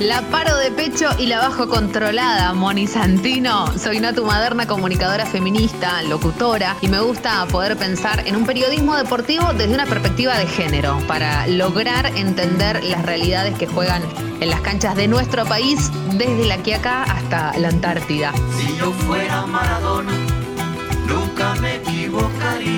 la paro de pecho y la bajo controlada, Moni Santino. Soy Natu Maderna, comunicadora feminista, locutora, y me gusta poder pensar en un periodismo deportivo desde una perspectiva de género, para lograr entender las realidades que juegan en las canchas de nuestro país, desde la Quiaca hasta la Antártida. Si yo fuera Maradona, nunca me equivocaría.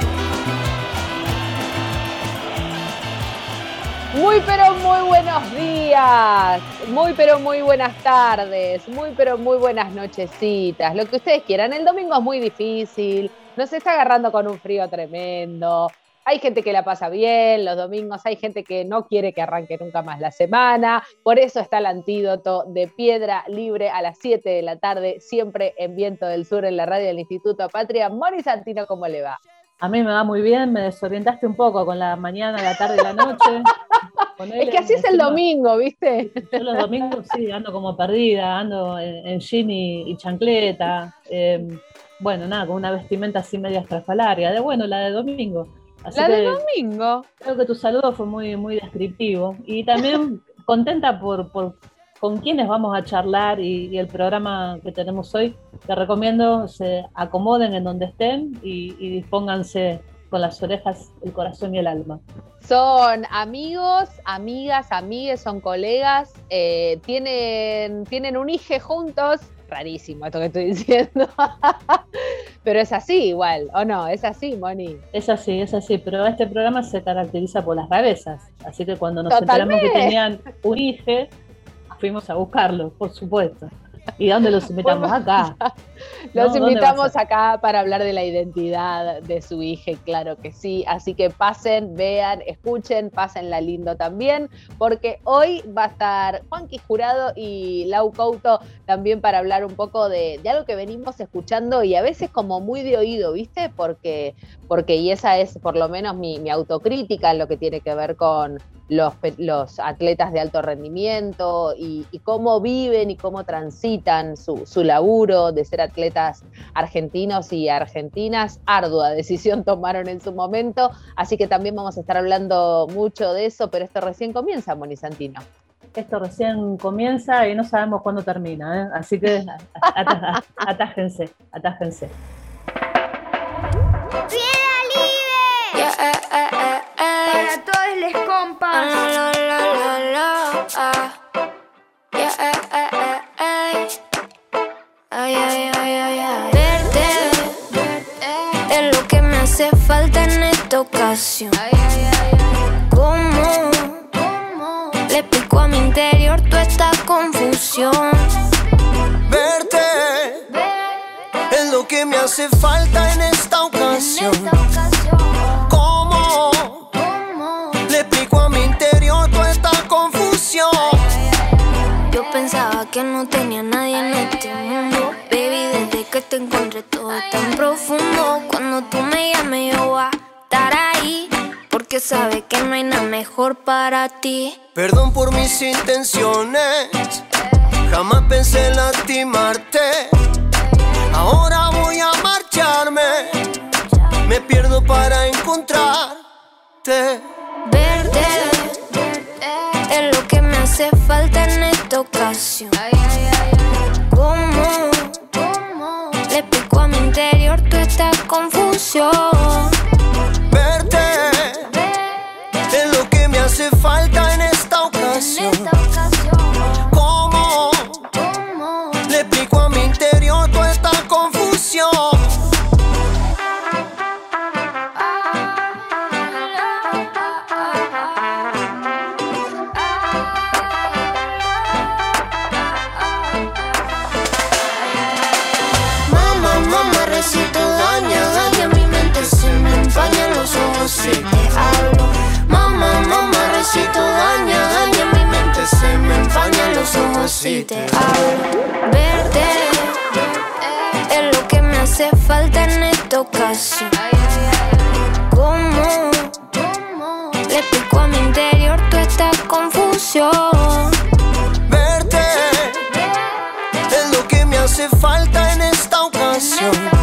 Muy pero muy buenos días, muy pero muy buenas tardes, muy pero muy buenas nochecitas, lo que ustedes quieran. El domingo es muy difícil, nos está agarrando con un frío tremendo, hay gente que la pasa bien los domingos, hay gente que no quiere que arranque nunca más la semana. Por eso está el antídoto de Piedra Libre a las 7 de la tarde, siempre en Viento del Sur, en la radio del Instituto Patria. Moni Santino, ¿cómo le va? A mí me va muy bien, me desorientaste un poco con la mañana, la tarde y la noche. es que así es el domingo, ¿viste? Yo los domingos sí, ando como perdida, ando en, jean y, chancleta. Em, bueno, nada, con una vestimenta así media estrafalaria, de bueno, la de domingo la de domingo. Creo que tu saludo fue muy, muy descriptivo. Y también contenta por, por con quienes vamos a charlar y, el programa que tenemos hoy. Te recomiendo se acomoden en donde estén y, y dispónganse con las orejas, el corazón y el alma. Son amigos, amigas, amigues, son colegas, eh, tienen, tienen un hijo juntos, rarísimo esto que estoy diciendo. pero es así igual, ¿o no? Es así, Moni. Es así, es así, pero este programa se caracteriza por las rarezas. Así que cuando nos enteramos que tenían un hijo, fuimos a buscarlo, por supuesto. ¿Y dónde los invitamos? Acá. Los invitamos acá para hablar de la identidad de su hija, claro que sí. Así que pasen, vean, escuchen, pásenla lindo también, porque hoy va a estar Juanqui Jurado y Lau Couto también para hablar un poco de, algo que venimos escuchando y a veces como muy de oído, ¿viste? Porque, porque y esa es por lo menos mi, mi autocrítica en lo que tiene que ver con los, los atletas de alto rendimiento y, cómo viven y cómo transitan su, su, laburo de ser atletas argentinos y argentinas. Ardua decisión tomaron en su momento, así que también vamos a estar hablando mucho de eso, pero esto recién comienza, Moni Santino. Esto recién comienza y no sabemos cuándo termina, ¿eh? así que atájense, atájense. Para todos les compas. Verte es lo que me hace falta en esta ocasión. ¿Cómo le explico a mi interior toda esta confusión? Verte hace falta en esta ocasión. Pensaba que no tenía nadie en este mundo. Baby, desde que te encontré todo tan profundo. Cuando tú me llames, yo voy a estar ahí. Porque sabe que no hay nada mejor para ti. Perdón por mis intenciones. Jamás pensé lastimarte. Ahora voy a marcharme. Me pierdo para encontrarte. Verte es lo que me hace falta en esta ocasión. ¿Cómo? Le explico a mi interior toda esta confusión. Verte es lo que me hace falta los ojos te. Verte es lo que me hace falta en esta ocasión. ¿Cómo? Le explico a mi interior toda esta confusión. Verte es lo que me hace falta en esta ocasión.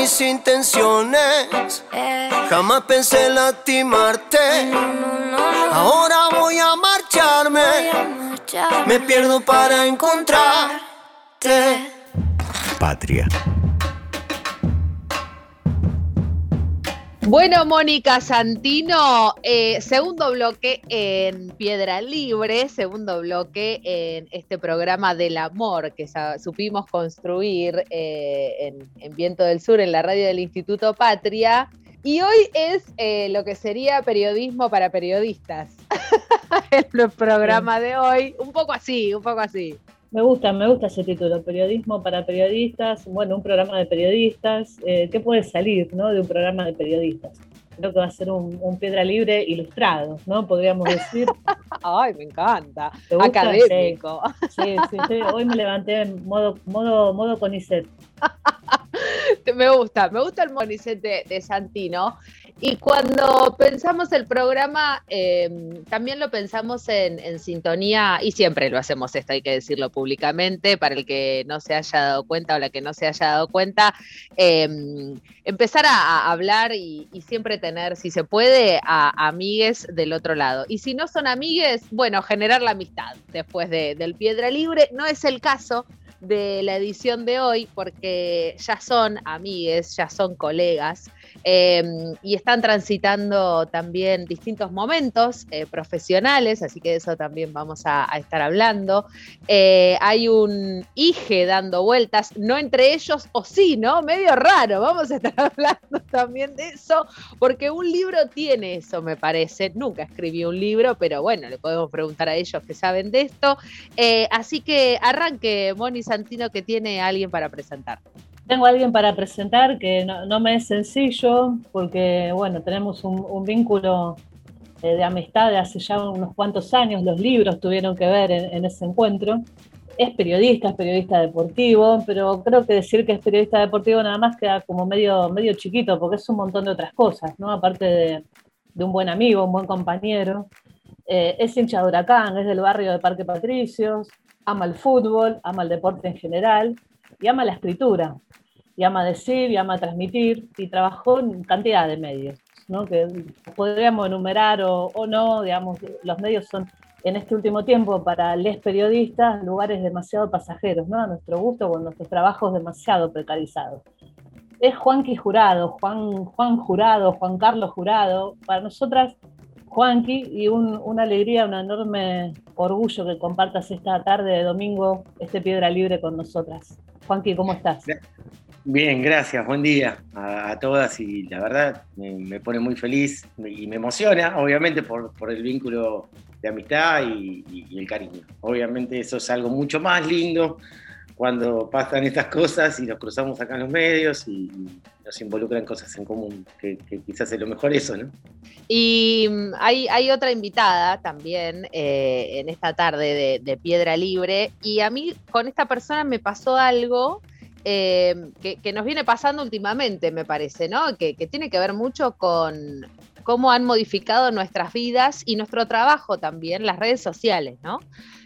Mis intenciones. Eh, Jamás pensé lastimarte. Ahora voy a marcharme. Me pierdo para encontrarte. Patria. Bueno, Mónica Santino, eh, segundo bloque en Piedra Libre, segundo bloque en este programa del amor que supimos construir eh, en, en Viento del Sur, en la radio del Instituto Patria. Y hoy es eh, lo que sería periodismo para periodistas. el programa de hoy, un poco así, un poco así. Me gusta, me gusta ese título, periodismo para periodistas, bueno, un programa de periodistas, eh, ¿qué puede salir ¿no? de un programa de periodistas? Creo que va a ser un, un piedra libre ilustrado, ¿no? Podríamos decir. Ay, me encanta. Académico. Sí, sí, sí. Hoy me levanté en modo, modo, modo Conicet. Me gusta, me gusta el Monicet de, Santino. Y cuando pensamos el programa, eh, también lo pensamos en, sintonía, y siempre lo hacemos esto, hay que decirlo públicamente, para el que no se haya dado cuenta o la que no se haya dado cuenta, eh, empezar a, hablar y, y siempre tener, si se puede, a amigues del otro lado. Y si no son amigues, bueno, generar la amistad después de- del Piedra Libre. No es el caso, de la edición de hoy porque ya son amigues, ya son colegas eh, y están transitando también distintos momentos eh, profesionales, así que de eso también vamos a, estar hablando. Eh, hay un IGE dando vueltas, no entre ellos, o sí, ¿no? Medio raro, vamos a estar hablando también de eso, porque un libro tiene eso, me parece. Nunca escribí un libro, pero bueno, le podemos preguntar a ellos que saben de esto. Eh, así que arranque, Moni Santino, que tiene alguien para presentar. Tengo a alguien para presentar que no, me es sencillo porque, bueno, tenemos un, vínculo eh, de amistad de hace ya unos cuantos años, los libros tuvieron que ver en, ese encuentro. Es periodista, es periodista deportivo, pero creo que decir que es periodista deportivo nada más queda como medio, medio chiquito porque es un montón de otras cosas, ¿no? Aparte de, de un buen amigo, un buen compañero. Eh, es hincha de Huracán, es del barrio de Parque Patricios, ama el fútbol, ama el deporte en general y ama la escritura, y ama decir, y ama transmitir, y trabajó en cantidad de medios, que podríamos enumerar o, no, digamos, los medios son en este último tiempo para les periodistas lugares demasiado pasajeros, ¿no? a nuestro gusto, con nuestros trabajos demasiado precarizados. Es Juanqui Jurado, Juan, Juan Jurado, Juan Carlos Jurado, para nosotras Juanqui, y un- una alegría, un enorme orgullo que compartas esta tarde de domingo este Piedra Libre con nosotras. Juanqui, ¿cómo estás? Bien, gracias, buen día a, todas y la verdad me, pone muy feliz y me emociona, obviamente, por, el vínculo de amistad y, el cariño. Obviamente eso es algo mucho más lindo cuando pasan estas cosas y nos cruzamos acá en los medios y nos involucran cosas en común, que, quizás es lo mejor eso, ¿no? Y mm, hay, otra invitada también eh, en esta tarde de, Piedra Libre y a mí con esta persona me pasó algo eh, que, nos viene pasando últimamente, me parece, ¿no? Que, tiene que ver mucho con cómo han modificado nuestras vidas y nuestro trabajo también, las redes sociales, ¿no?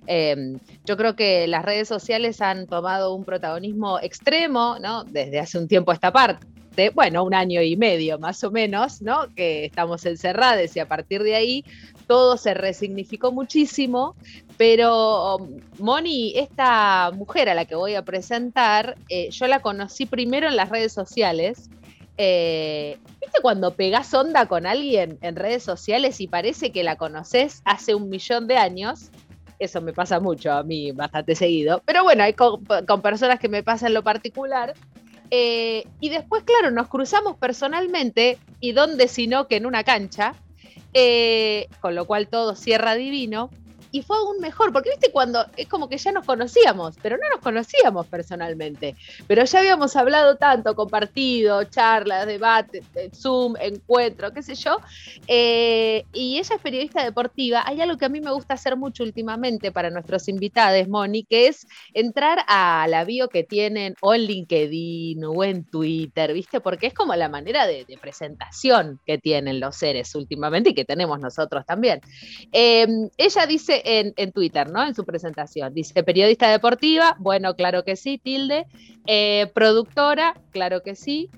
Eh, yo creo que las redes sociales han tomado un protagonismo extremo, ¿no? Desde hace un tiempo a esta parte bueno, un año y medio más o menos, ¿no? Que estamos encerrados y a partir de ahí todo se resignificó muchísimo, pero Moni, esta mujer a la que voy a presentar, eh, yo la conocí primero en las redes sociales. Eh, ¿Viste cuando pegás onda con alguien en redes sociales y parece que la conoces hace un millón de años? Eso me pasa mucho a mí, bastante seguido. Pero bueno, hay con, personas que me pasa en lo particular. Eh, y después, claro, nos cruzamos personalmente, y dónde sino que en una cancha, eh, con lo cual todo cierra divino y fue aún mejor, porque viste cuando es como que ya nos conocíamos, pero no nos conocíamos personalmente, pero ya habíamos hablado tanto, compartido, charlas, debates, Zoom, encuentro, qué sé yo, eh, y ella es periodista deportiva, hay algo que a mí me gusta hacer mucho últimamente para nuestros invitados, Moni, que es entrar a la bio que tienen o en LinkedIn o en Twitter, viste, porque es como la manera de, presentación que tienen los seres últimamente y que tenemos nosotros también. Eh, ella dice en, Twitter, ¿no? En su presentación. Dice, periodista deportiva, bueno, claro que sí, tilde. Eh, productora, claro que sí.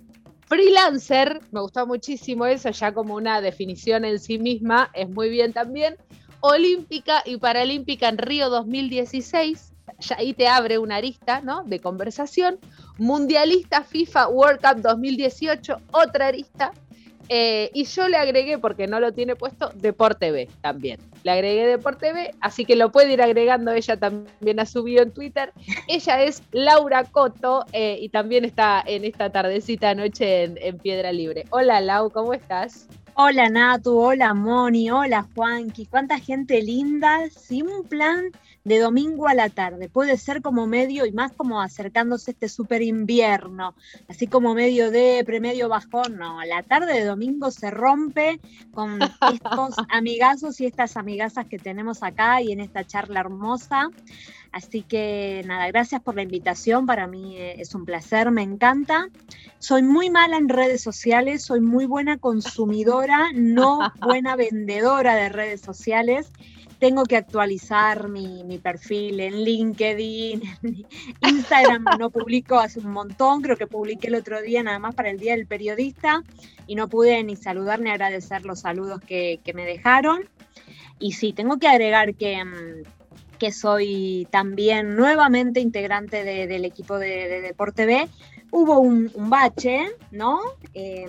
Freelancer, me gustó muchísimo eso, ya como una definición en sí misma, es muy bien también. Olímpica y Paralímpica en Río 2016, ya ahí te abre una arista, ¿no? De conversación. Mundialista FIFA World Cup 2018, otra arista. Eh, y yo le agregué, porque no lo tiene puesto, Deporte B también. Le agregué Deporte B, así que lo puede ir agregando ella también a su bio en Twitter. Ella es Laura Coto eh, y también está en esta tardecita noche en, Piedra Libre. Hola Lau, ¿cómo estás? Hola Natu, hola Moni, hola Juanqui, cuánta gente linda, sin un plan de domingo a la tarde. Puede ser como medio y más como acercándose este super invierno, así como medio de medio bajón. No, la tarde de domingo se rompe con estos amigazos y estas amigasas que tenemos acá y en esta charla hermosa. Así que nada, gracias por la invitación. Para mí eh, es un placer, me encanta. Soy muy mala en redes sociales, soy muy buena consumidora, no buena vendedora de redes sociales tengo que actualizar mi, perfil en LinkedIn, Instagram no publico hace un montón, creo que publiqué el otro día nada más para el Día del Periodista y no pude ni saludar ni agradecer los saludos que, me dejaron. Y sí, tengo que agregar que, mm, que soy también nuevamente integrante del equipo de, Deporte B. Hubo un, bache, ¿no? Eh,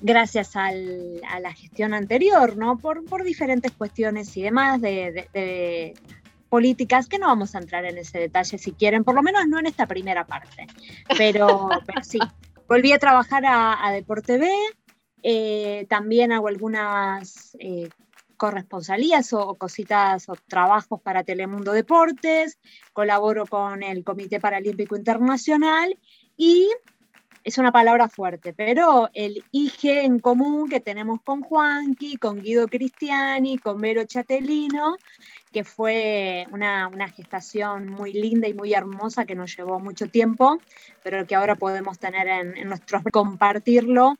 gracias a la gestión anterior, ¿no? Por, diferentes cuestiones y demás de, políticas, que no vamos a entrar en ese detalle si quieren, por lo menos no en esta primera parte. Pero, sí, volví a trabajar a, Deporte B, eh, también hago algunas eh, corresponsalías o, cositas o trabajos para Telemundo Deportes, colaboro con el Comité Paralímpico Internacional y es una palabra fuerte, pero el IG en común que tenemos con Juanqui, con Guido Cristiani, con Vero Chatelino, que fue una, gestación muy linda y muy hermosa que nos llevó mucho tiempo, pero que ahora podemos tener en, en nuestros compartirlo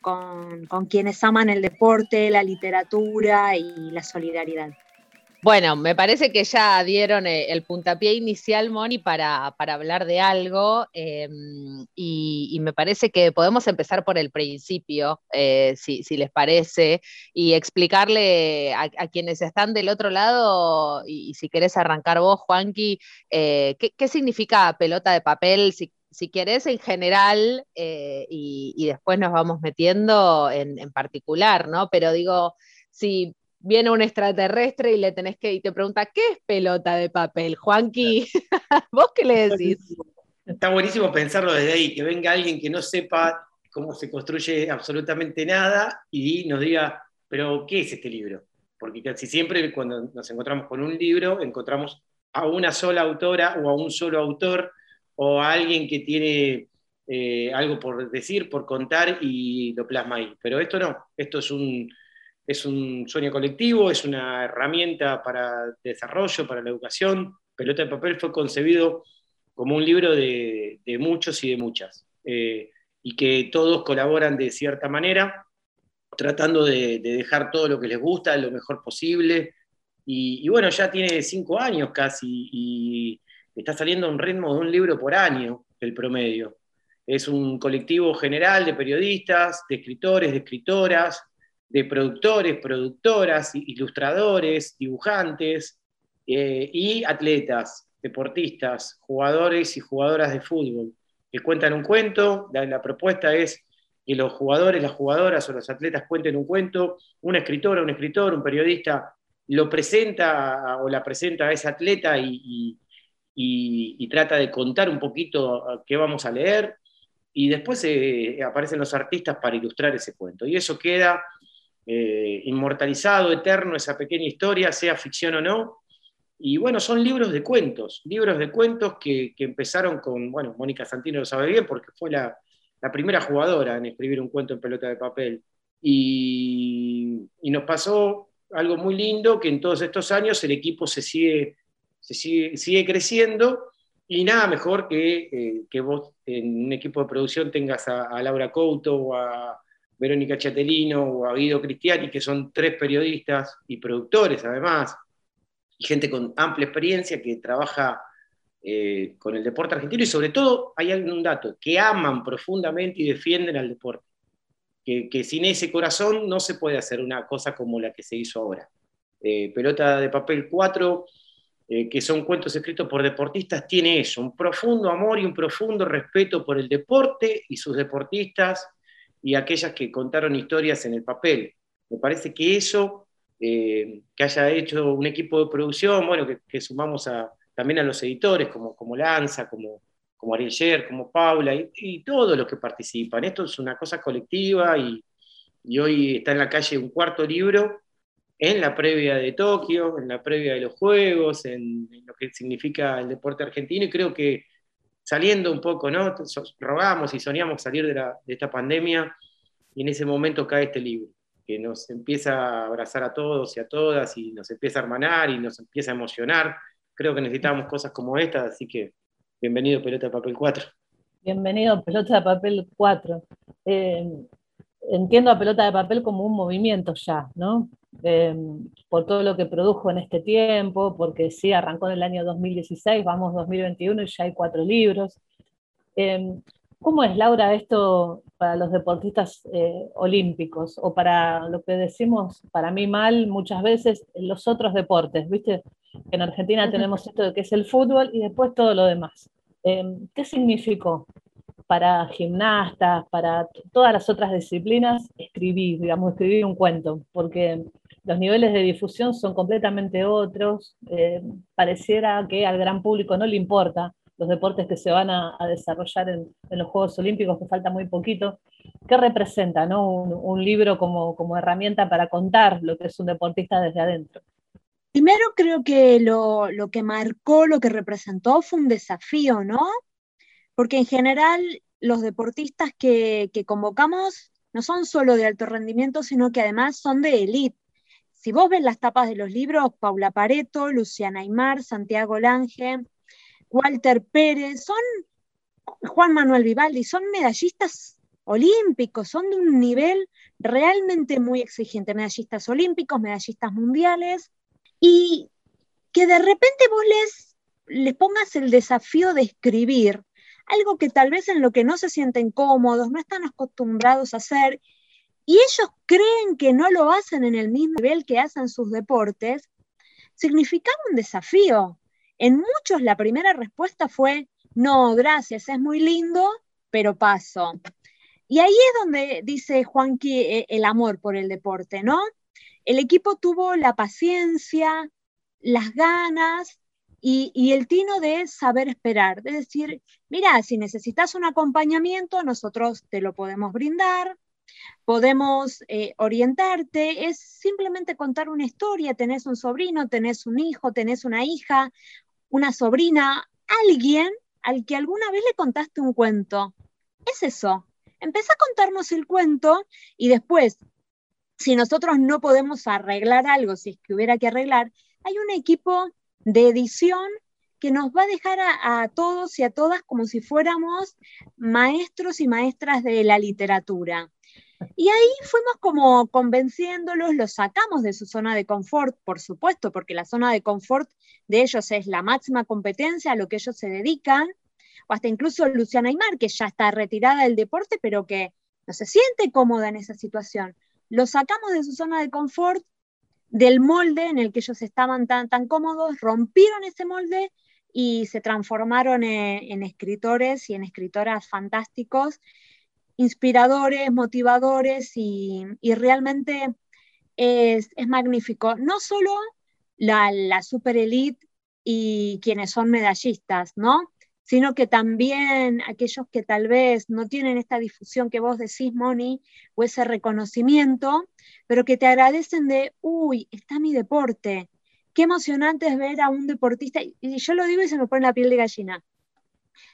con, con quienes aman el deporte, la literatura y la solidaridad. Bueno, me parece que ya dieron eh, el puntapié inicial, Moni, para, hablar de algo em, y, me parece que podemos empezar por el principio, eh, si, les parece, y explicarle a, quienes están del otro lado, y, si querés arrancar vos, Juanqui, eh, ¿qué, significa pelota de papel? Si, si querés en general, y, después nos vamos metiendo en, en particular, ¿no? Pero digo, si viene un extraterrestre y le tenés que, y te pregunta, ¿qué es pelota de papel? Juanqui, ¿vos qué le decís? está buenísimo pensarlo desde ahí, que venga alguien que no sepa cómo se construye absolutamente nada y nos diga, pero ¿qué es este libro? Porque casi siempre cuando nos encontramos con un libro, encontramos a una sola autora o a un solo autor o a alguien que tiene eh, algo por decir, por contar y lo plasma ahí. Pero esto no, esto es un, es un sueño colectivo, es una herramienta para desarrollo, para la educación. Pelota de papel fue concebido como un libro de, muchos y de muchas, eh, y que todos colaboran de cierta manera, tratando de, dejar todo lo que les gusta lo mejor posible. Y, y, bueno, ya tiene cinco años casi, y está saliendo a un ritmo de un libro por año, el promedio. Es un colectivo general de periodistas, de escritores, de escritoras, de productores, productoras, ilustradores, dibujantes eh, y atletas, deportistas, jugadores y jugadoras de fútbol, que cuentan un cuento. La, propuesta es que los jugadores, las jugadoras o los atletas cuenten un cuento, una escritora, un escritor, un periodista lo presenta o la presenta a ese atleta y, trata de contar un poquito qué vamos a leer y después eh, aparecen los artistas para ilustrar ese cuento. Y eso queda eh, inmortalizado, eterno, esa pequeña historia, sea ficción o no. Y bueno, son libros de cuentos, libros de cuentos que, empezaron con, bueno, Mónica Santino lo sabe bien porque fue la, primera jugadora en escribir un cuento en pelota de papel. Y, nos pasó algo muy lindo, que en todos estos años el equipo se sigue, se sigue creciendo y nada mejor que, eh, vos en un equipo de producción tengas a, Laura Couto o a Verónica Chatelino o a Guido Cristiani, que son tres periodistas y productores además, y gente con amplia experiencia que trabaja eh, con el deporte argentino y sobre todo hay un dato, que aman profundamente y defienden al deporte. Que, que, sin ese corazón no se puede hacer una cosa como la que se hizo ahora. Eh, pelota de papel 4 eh, que son cuentos escritos por deportistas, tiene eso, un profundo amor y un profundo respeto por el deporte y sus deportistas y aquellas que contaron historias en el papel. Me parece que eso, eh, que haya hecho un equipo de producción, bueno, que, sumamos a, también a los editores como, como Lanza, como, como Ariel como Paula y, y, todos los que participan. Esto es una cosa colectiva y, y hoy está en la calle un cuarto libro en la previa de Tokio, en la previa de los Juegos, en, lo que significa el deporte argentino, y creo que saliendo un poco, ¿no? Rogamos y soñamos salir de, esta pandemia, y en ese momento cae este libro, que nos empieza a abrazar a todos y a todas, y nos empieza a hermanar y nos empieza a emocionar. Creo que necesitamos cosas como estas, así que bienvenido Pelota de Papel 4. Bienvenido Pelota de Papel 4. Eh, entiendo a Pelota de Papel como un movimiento ya, ¿no? Em, por todo lo que produjo en este tiempo, porque sí, arrancó en el año 2016, vamos 2021 y ya hay cuatro libros. Em, ¿Cómo es, Laura, esto para los deportistas eh, olímpicos o para lo que decimos, para mí mal, muchas veces, los otros deportes? ¿Viste? En Argentina tenemos esto de que es el fútbol y después todo lo demás. Em, ¿Qué significó para gimnastas, para todas las otras disciplinas, escribir, digamos, escribir un cuento? Porque los niveles de difusión son completamente otros. Eh, pareciera que al gran público no le importa los deportes que se van a, desarrollar en, los Juegos Olímpicos, que falta muy poquito. ¿Qué representa un, libro como, como, herramienta para contar lo que es un deportista desde adentro? Primero creo que lo, lo que marcó, lo que representó fue un desafío, ¿no? Porque en general los deportistas que, convocamos no son solo de alto rendimiento, sino que además son de élite. Si vos ves las tapas de los libros, Paula Pareto, Luciana Aymar, Santiago Lange, Walter Pérez, son Juan Manuel Vivaldi, son medallistas olímpicos, son de un nivel realmente muy exigente, medallistas olímpicos, medallistas mundiales, y que de repente vos les, les pongas el desafío de escribir algo que tal vez en lo que no se sienten cómodos, no están acostumbrados a hacer, y ellos creen que no lo hacen en el mismo nivel que hacen sus deportes, significaba un desafío. En muchos la primera respuesta fue, no, gracias, es muy lindo, pero paso. Y ahí es donde dice Juanqui eh, el amor por el deporte, ¿no? El equipo tuvo la paciencia, las ganas y, el tino de saber esperar, de decir, mira, si necesitas un acompañamiento, nosotros te lo podemos brindar, podemos eh, orientarte, es simplemente contar una historia, tenés un sobrino, tenés un hijo, tenés una hija, una sobrina, alguien al que alguna vez le contaste un cuento. Es eso. Empieza a contarnos el cuento y después, si nosotros no podemos arreglar algo, si es que hubiera que arreglar, hay un equipo de edición que nos va a dejar a, todos y a todas como si fuéramos maestros y maestras de la literatura. Y ahí fuimos como convenciéndolos, los sacamos de su zona de confort, por supuesto, porque la zona de confort de ellos es la máxima competencia a lo que ellos se dedican, o hasta incluso Luciana Aymar, que ya está retirada del deporte, pero que no se siente cómoda en esa situación. Los sacamos de su zona de confort del molde en el que ellos estaban tan, tan cómodos, rompieron ese molde y se transformaron en, escritores y en escritoras fantásticos, inspiradores, motivadores y, realmente es, magnífico. No solo la, la super elite y quienes son medallistas, ¿no? Sino que también aquellos que tal vez no tienen esta difusión que vos decís, Moni, o ese reconocimiento, pero que te agradecen de, uy, está mi deporte. Qué emocionante es ver a un deportista, y yo lo digo y se me pone la piel de gallina,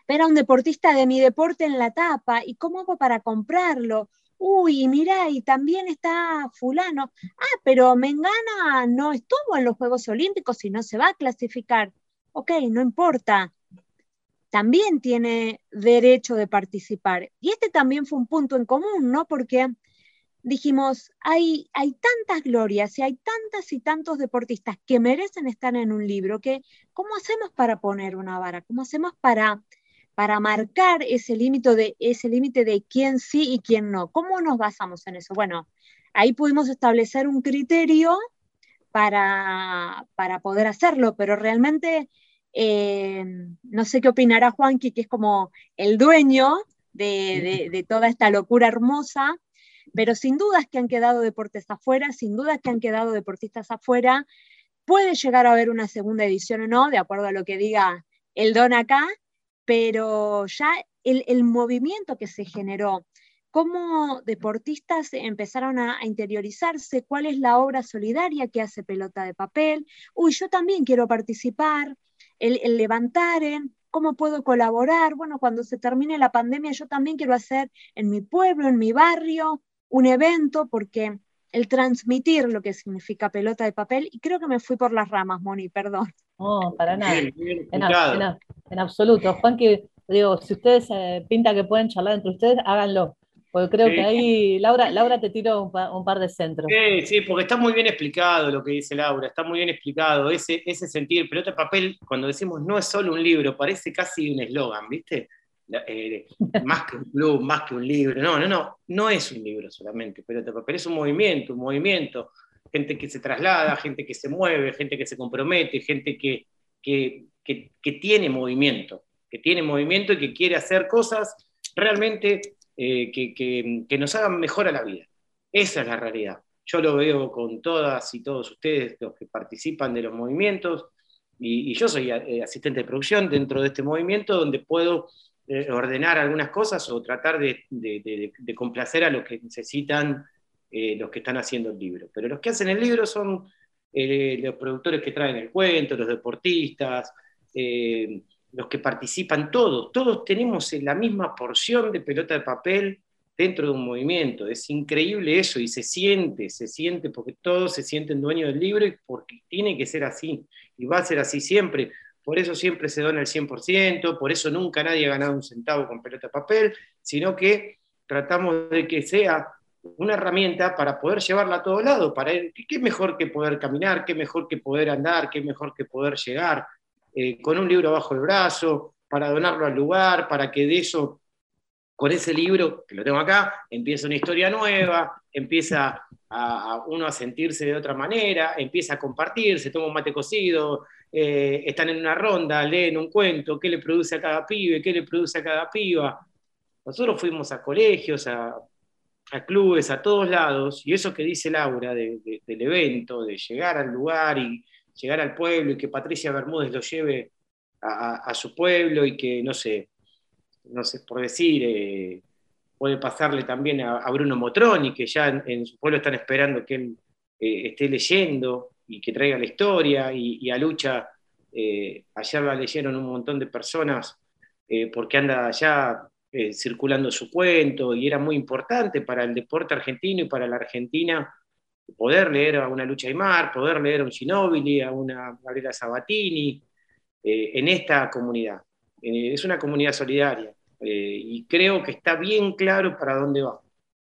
ver a un deportista de mi deporte en la tapa, y cómo hago para comprarlo. Uy, mira, y también está fulano. Ah, pero Mengana no estuvo en los Juegos Olímpicos y no se va a clasificar. Ok, no importa también tiene derecho de participar. Y este también fue un punto en común, ¿no? Porque dijimos, hay, hay tantas glorias y hay tantas y tantos deportistas que merecen estar en un libro, que ¿cómo hacemos para poner una vara? ¿Cómo hacemos para, para marcar ese límite de, de quién sí y quién no? ¿Cómo nos basamos en eso? Bueno, ahí pudimos establecer un criterio para, para poder hacerlo, pero realmente eh, no sé qué opinará Juanqui, que es como el dueño de, toda esta locura hermosa, pero sin dudas que han quedado deportes afuera, sin dudas que han quedado deportistas afuera. Puede llegar a haber una segunda edición o no, de acuerdo a lo que diga el don acá, pero ya el, movimiento que se generó, cómo deportistas empezaron a, a, interiorizarse, cuál es la obra solidaria que hace pelota de papel, uy, yo también quiero participar, el, levantar en cómo puedo colaborar. Bueno, cuando se termine la pandemia, yo también quiero hacer en mi pueblo, en mi barrio, un evento, porque el transmitir lo que significa pelota de papel, y creo que me fui por las ramas, Moni, perdón. No, para nada. en, absoluto. Juan, que digo, si ustedes eh, pinta que pueden charlar entre ustedes, háganlo. Porque creo que ahí, Laura, Laura te tiró un, par de centros. Sí, sí, porque está muy bien explicado lo que dice Laura, está muy bien explicado. Ese, ese sentir, pelota de papel, cuando decimos no es solo un libro, parece casi un eslogan, ¿viste? Eh, más que un club, más que un libro. No, no, no, no es un libro solamente, pelota de papel es un movimiento, un movimiento. Gente que se traslada, gente que se mueve, gente que se compromete, gente que, que, que tiene movimiento, que tiene movimiento y que quiere hacer cosas realmente eh, que, nos hagan mejor a la vida. Esa es la realidad. Yo lo veo con todas y todos ustedes, los que participan de los movimientos, y, yo soy eh, asistente de producción dentro de este movimiento, donde puedo eh, ordenar algunas cosas o tratar de, complacer a los que necesitan los que están haciendo el libro. Pero los que hacen el libro son los productores que traen el cuento, los deportistas, los que participan, todos, todos tenemos la misma porción de pelota de papel dentro de un movimiento. Es increíble eso y se siente, se siente porque todos se sienten dueños del libro porque tiene que ser así y va a ser así siempre. Por eso siempre se dona el 100%, por eso nunca nadie ha ganado un centavo con pelota de papel, sino que tratamos de que sea una herramienta para poder llevarla a todo lado, para qué mejor que poder caminar, qué mejor que poder andar, qué mejor que poder llegar, eh, con un libro bajo el brazo, para donarlo al lugar, para que de eso, con ese libro, que lo tengo acá, empieza una historia nueva, empieza a, uno a sentirse de otra manera, empieza a compartir, se toma un mate cocido, eh, están en una ronda, leen un cuento, qué le produce a cada pibe, qué le produce a cada piba. Nosotros fuimos a colegios, a, clubes, a todos lados, y eso que dice Laura del evento, de llegar al lugar y llegar al pueblo y que Patricia Bermúdez lo lleve a, su pueblo y que, no sé, no sé, por decir, eh, puede pasarle también a, Bruno Motroni, que ya en, su pueblo están esperando que él eh, esté leyendo y que traiga la historia, y, a Lucha, eh, ayer la leyeron un montón de personas porque anda allá circulando su cuento, y era muy importante para el deporte argentino y para la Argentina poder leer a una Lucha Aymar, poder leer a un Ginóbili, a una Gabriela Sabatini, eh, en esta comunidad. Eh, es una comunidad solidaria eh, y creo que está bien claro para dónde va.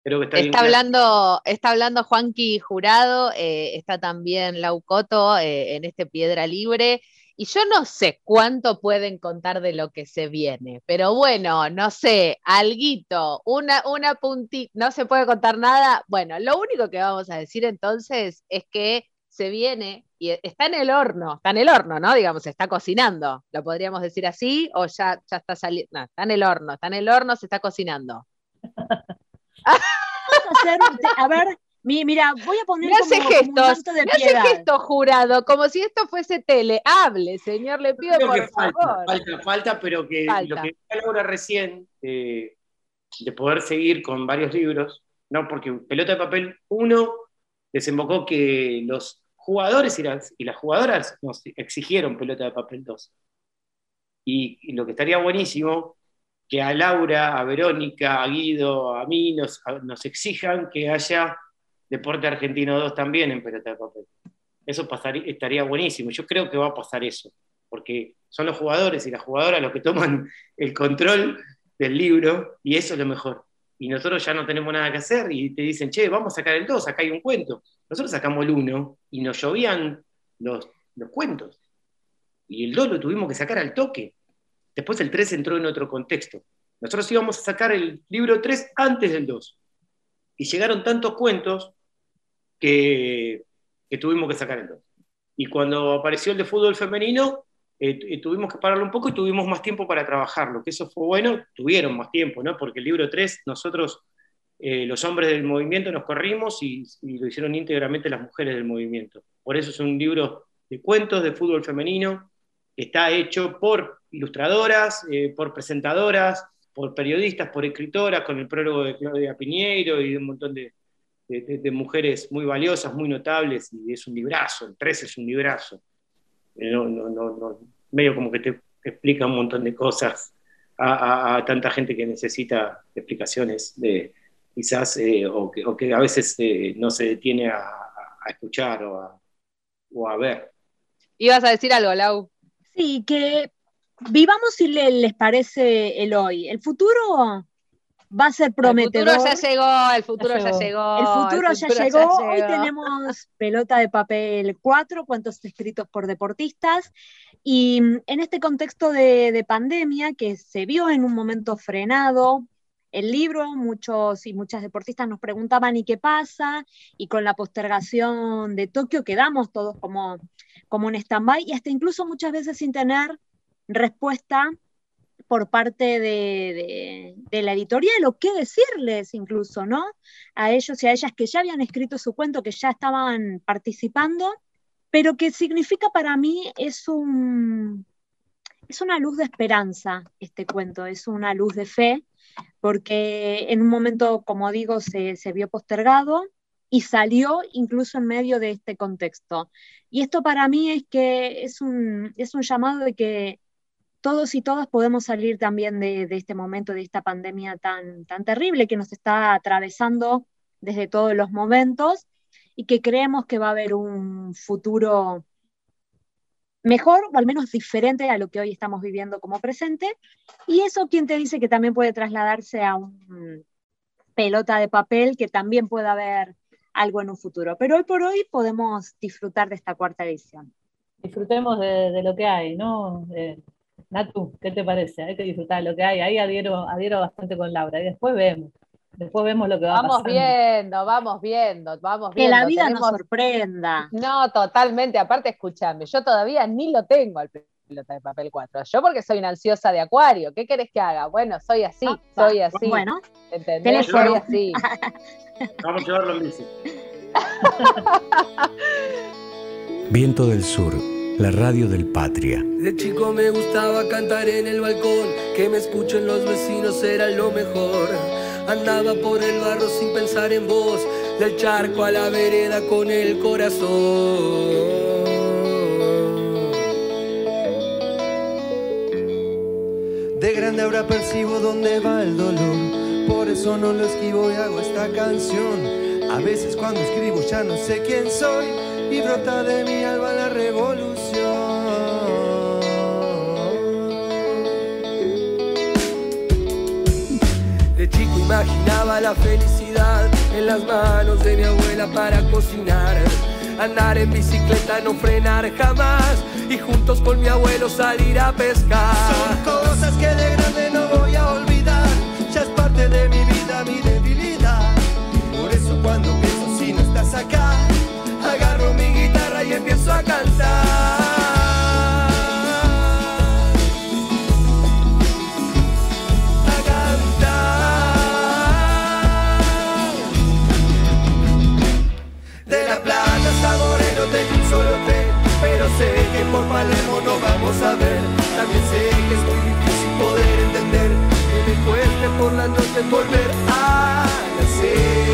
Creo que está, está hablando, está hablando Juanqui Jurado, está también Laucoto en este Piedra Libre. Y yo no sé cuánto pueden contar de lo que se viene, pero bueno, no sé, alguito, una, una puntita, no se puede contar nada. Bueno, lo único que vamos a decir entonces es que se viene y está en el horno, está en el horno, ¿no? Digamos, se está cocinando, lo podríamos decir así, o ya, ya está saliendo, no, está en el horno, está en el horno, se está cocinando. a ver, Mira, voy a poner como, hace gestos, de me hace gestos, jurado, como si esto fuese tele. Hable, señor, le pido por favor. Falta, falta, pero que lo que Laura recién, eh, de poder seguir con varios libros, ¿no? Porque Pelota de Papel 1 desembocó que los jugadores y las, y las jugadoras nos exigieron Pelota de Papel 2. Y, lo que estaría buenísimo, que a Laura, a Verónica, a Guido, a mí nos, nos exijan que haya Deporte Argentino 2 también en pelota de papel. Eso pasaría, estaría buenísimo. Yo creo que va a pasar eso, porque son los jugadores y las jugadoras los que toman el control del libro y eso es lo mejor. Y nosotros ya no tenemos nada que hacer y te dicen, che, vamos a sacar el 2, acá hay un cuento. Nosotros sacamos el 1 y nos llovían los, los cuentos. Y el 2 lo tuvimos que sacar al toque. Después el 3 entró en otro contexto. Nosotros íbamos a sacar el libro 3 antes del 2. Y llegaron tantos cuentos que, tuvimos que sacar 2. Y cuando apareció el de fútbol femenino, eh, eh, tuvimos que pararlo un poco y tuvimos más tiempo para trabajarlo, que eso fue bueno, tuvieron más tiempo, ¿no? Porque el libro 3, nosotros, eh, los hombres del movimiento, nos corrimos y, lo hicieron íntegramente las mujeres del movimiento. Por eso es un libro de cuentos de fútbol femenino, está hecho por ilustradoras, por presentadoras, por periodistas, por escritoras, con el prólogo de Claudia Piñeiro y de un montón de, de, mujeres muy valiosas, muy notables, y es un librazo, el 13 es un librazo. Eh, no, no, no, medio como que te explica un montón de cosas a, tanta gente que necesita explicaciones de quizás, eh, o, que, a veces eh, no se detiene a, escuchar o a, o a ver. Ibas a decir algo, Lau. Sí, que vivamos si les parece el hoy. El futuro va a ser prometedor. El futuro ya llegó, el futuro ya, llegó. El futuro, ya, llegó. Hoy tenemos pelota de papel 4, cuentos escritos por deportistas. Y mm, en este contexto de, pandemia, que se vio en un momento frenado, el libro, muchos y muchas deportistas nos preguntaban ¿y qué pasa? Y con la postergación de Tokio quedamos todos como, como en stand-by y hasta incluso muchas veces sin tener respuesta por parte de, la editorial o qué decirles incluso, ¿no? A ellos y a ellas que ya habían escrito su cuento, que ya estaban participando, pero que significa para mí es un... Es una luz de esperanza este cuento, es una luz de fe, porque en un momento, como digo, se, se vio postergado, y salió incluso en medio de este contexto. Y esto para mí es que es un, es un llamado de que todos y todas podemos salir también de, este momento, de esta pandemia tan, tan terrible que nos está atravesando desde todos los momentos y que creemos que va a haber un futuro mejor o al menos diferente a lo que hoy estamos viviendo como presente. Y eso, ¿quién te dice que también puede trasladarse a un pelota de papel, que también pueda haber algo en un futuro? Pero hoy por hoy podemos disfrutar de esta cuarta edición. Disfrutemos de, lo que hay, ¿no? Natu, ¿qué te parece? Hay que disfrutar lo que hay. Ahí adhiero, adhiero bastante con Laura. Y después vemos. Después vemos lo que va vamos viendo, vamos viendo, vamos viendo. Que la vida nos sorprenda. No, totalmente. Aparte, escúchame, yo todavía ni lo tengo al pelota de papel 4. Yo porque soy una ansiosa de acuario. ¿Qué querés que haga? Bueno, soy así, ah, soy así. Bueno, ¿entendés? Soy así. Vamos a llevarlo en bici. Viento del Sur, la radio del Patria. De chico me gustaba cantar en el balcón, que me escuchen los vecinos era lo mejor. Andaba por el barro sin pensar en vos, del charco a la vereda con el corazón. De grande ahora percibo dónde va el dolor, por eso no lo esquivo y hago esta canción. A veces cuando escribo ya no sé quién soy y brota de mi alma la revolución. Imaginaba la felicidad en las manos de mi abuela para cocinar. Andar en bicicleta, no frenar jamás y juntos con mi abuelo salir a pescar. Son cosas que de grande no voy a olvidar, ya es parte de mi vida, mi debilidad. Por eso cuando pienso si no estás acá, agarro mi guitarra y empiezo a cantar. Ver. También sé que es muy difícil poder entender que me cueste por la noche volver a nacer.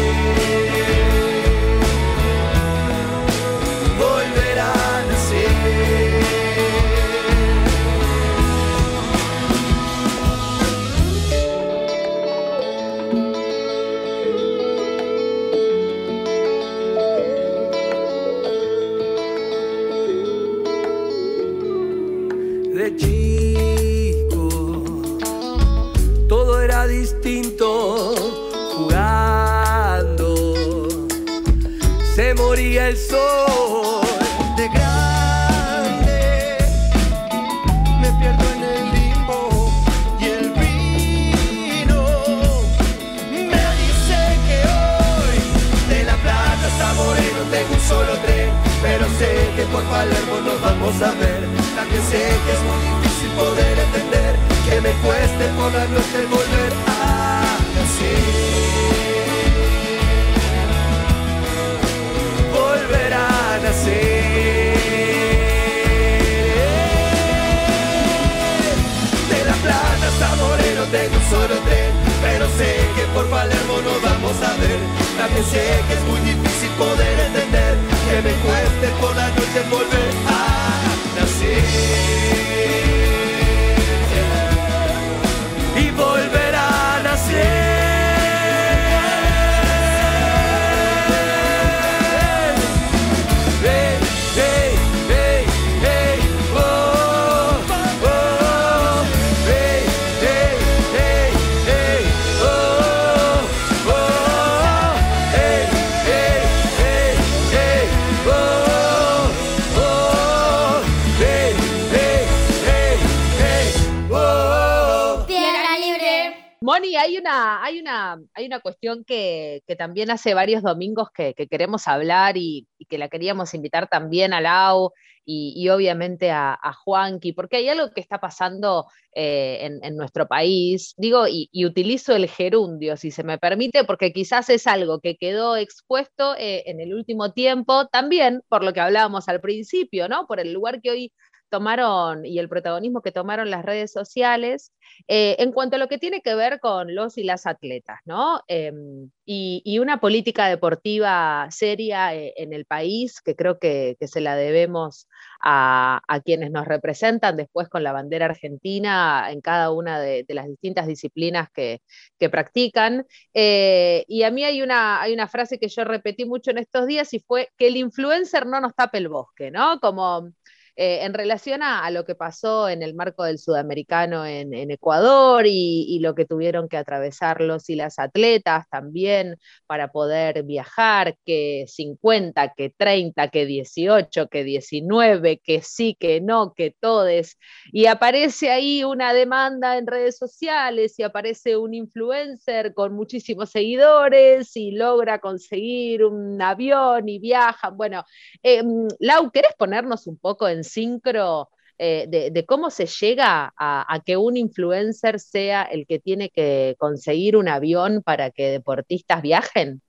Que, también hace varios domingos que, que queremos hablar y, que la queríamos invitar también a Lau y, obviamente a, Juanqui, porque hay algo que está pasando eh, en, nuestro país, digo, y, y utilizo el gerundio, si se me permite, porque quizás es algo que quedó expuesto eh, en el último tiempo, también por lo que hablábamos al principio, ¿no? Por el lugar que hoy tomaron y el protagonismo que tomaron las redes sociales eh, en cuanto a lo que tiene que ver con los y las atletas, ¿no? Em, y, una política deportiva seria eh, en el país que creo que, se la debemos a, quienes nos representan después con la bandera argentina en cada una de, de las distintas disciplinas que, que practican. Eh, y a mí hay una, hay una frase que yo repetí mucho en estos días y fue que el influencer no nos tape el bosque, ¿no? Como eh, en relación a, lo que pasó en el marco del sudamericano en, Ecuador y, lo que tuvieron que atravesar los y las atletas también para poder viajar, que 50, que 30, que 18, que 19, que sí, que no, que todes. Y aparece ahí una demanda en redes sociales y aparece un influencer con muchísimos seguidores y logra conseguir un avión y viajan. Bueno, eh, Lau, ¿querés ponernos un poco en sincro eh, de, cómo se llega a, a, que un influencer sea el que tiene que conseguir un avión para que deportistas viajen?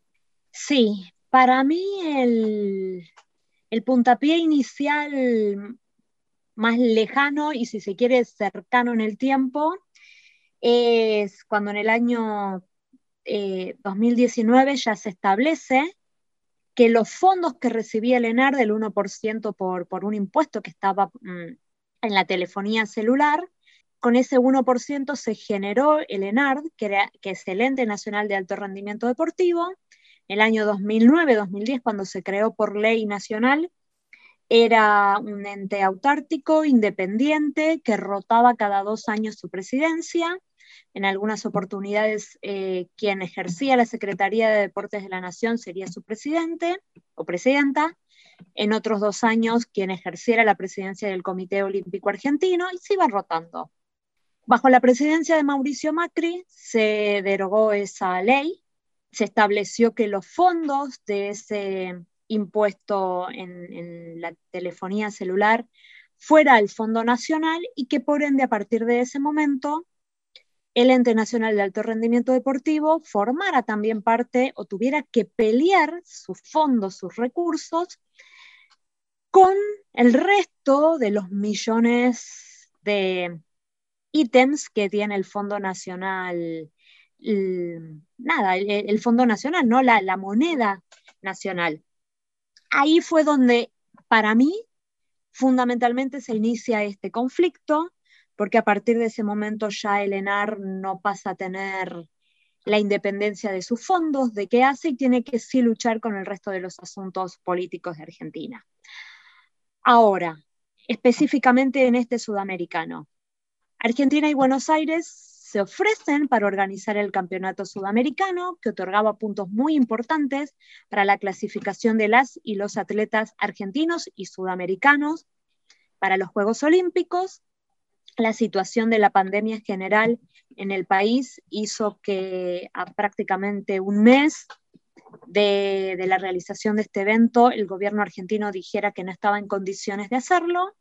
Sí, para mí el, el puntapié inicial más lejano y si se quiere cercano en el tiempo es cuando en el año 2019 eh, ya se establece que los fondos que recibía el ENAR del 1% por, por un impuesto que estaba mm, en la telefonía celular, con ese 1% se generó el ENARD, que, que es el Ente Nacional de Alto Rendimiento Deportivo. En el año 2009-2010, cuando se creó por ley nacional, era un ente autártico, independiente, que rotaba cada dos años su presidencia. En algunas oportunidades, eh, quien ejercía la Secretaría de Deportes de la Nación sería su presidente o presidenta. En otros dos años, quien ejerciera la presidencia del Comité Olímpico Argentino y se iba rotando. Bajo la presidencia de Mauricio Macri se derogó esa ley, se estableció que los fondos de ese impuesto en, la telefonía celular fuera el Fondo Nacional y que por ende a partir de ese momento el Ente Nacional de Alto Rendimiento Deportivo formara también parte o tuviera que pelear sus fondos, sus recursos con el resto de los millones de ítems que tiene el Fondo Nacional, nada, el, Fondo Nacional, no la, la moneda nacional. Ahí fue donde, para mí, fundamentalmente se inicia este conflicto, porque a partir de ese momento ya el ENAR no pasa a tener la independencia de sus fondos, de qué hace y tiene que sí luchar con el resto de los asuntos políticos de Argentina. Ahora, específicamente en este sudamericano, Argentina y Buenos Aires se ofrecen para organizar el campeonato sudamericano, que otorgaba puntos muy importantes para la clasificación de las y los atletas argentinos y sudamericanos para los Juegos Olímpicos. La situación de la pandemia general en el país hizo que a prácticamente un mes de, de la realización de este evento el gobierno argentino dijera que no estaba en condiciones de hacerlo.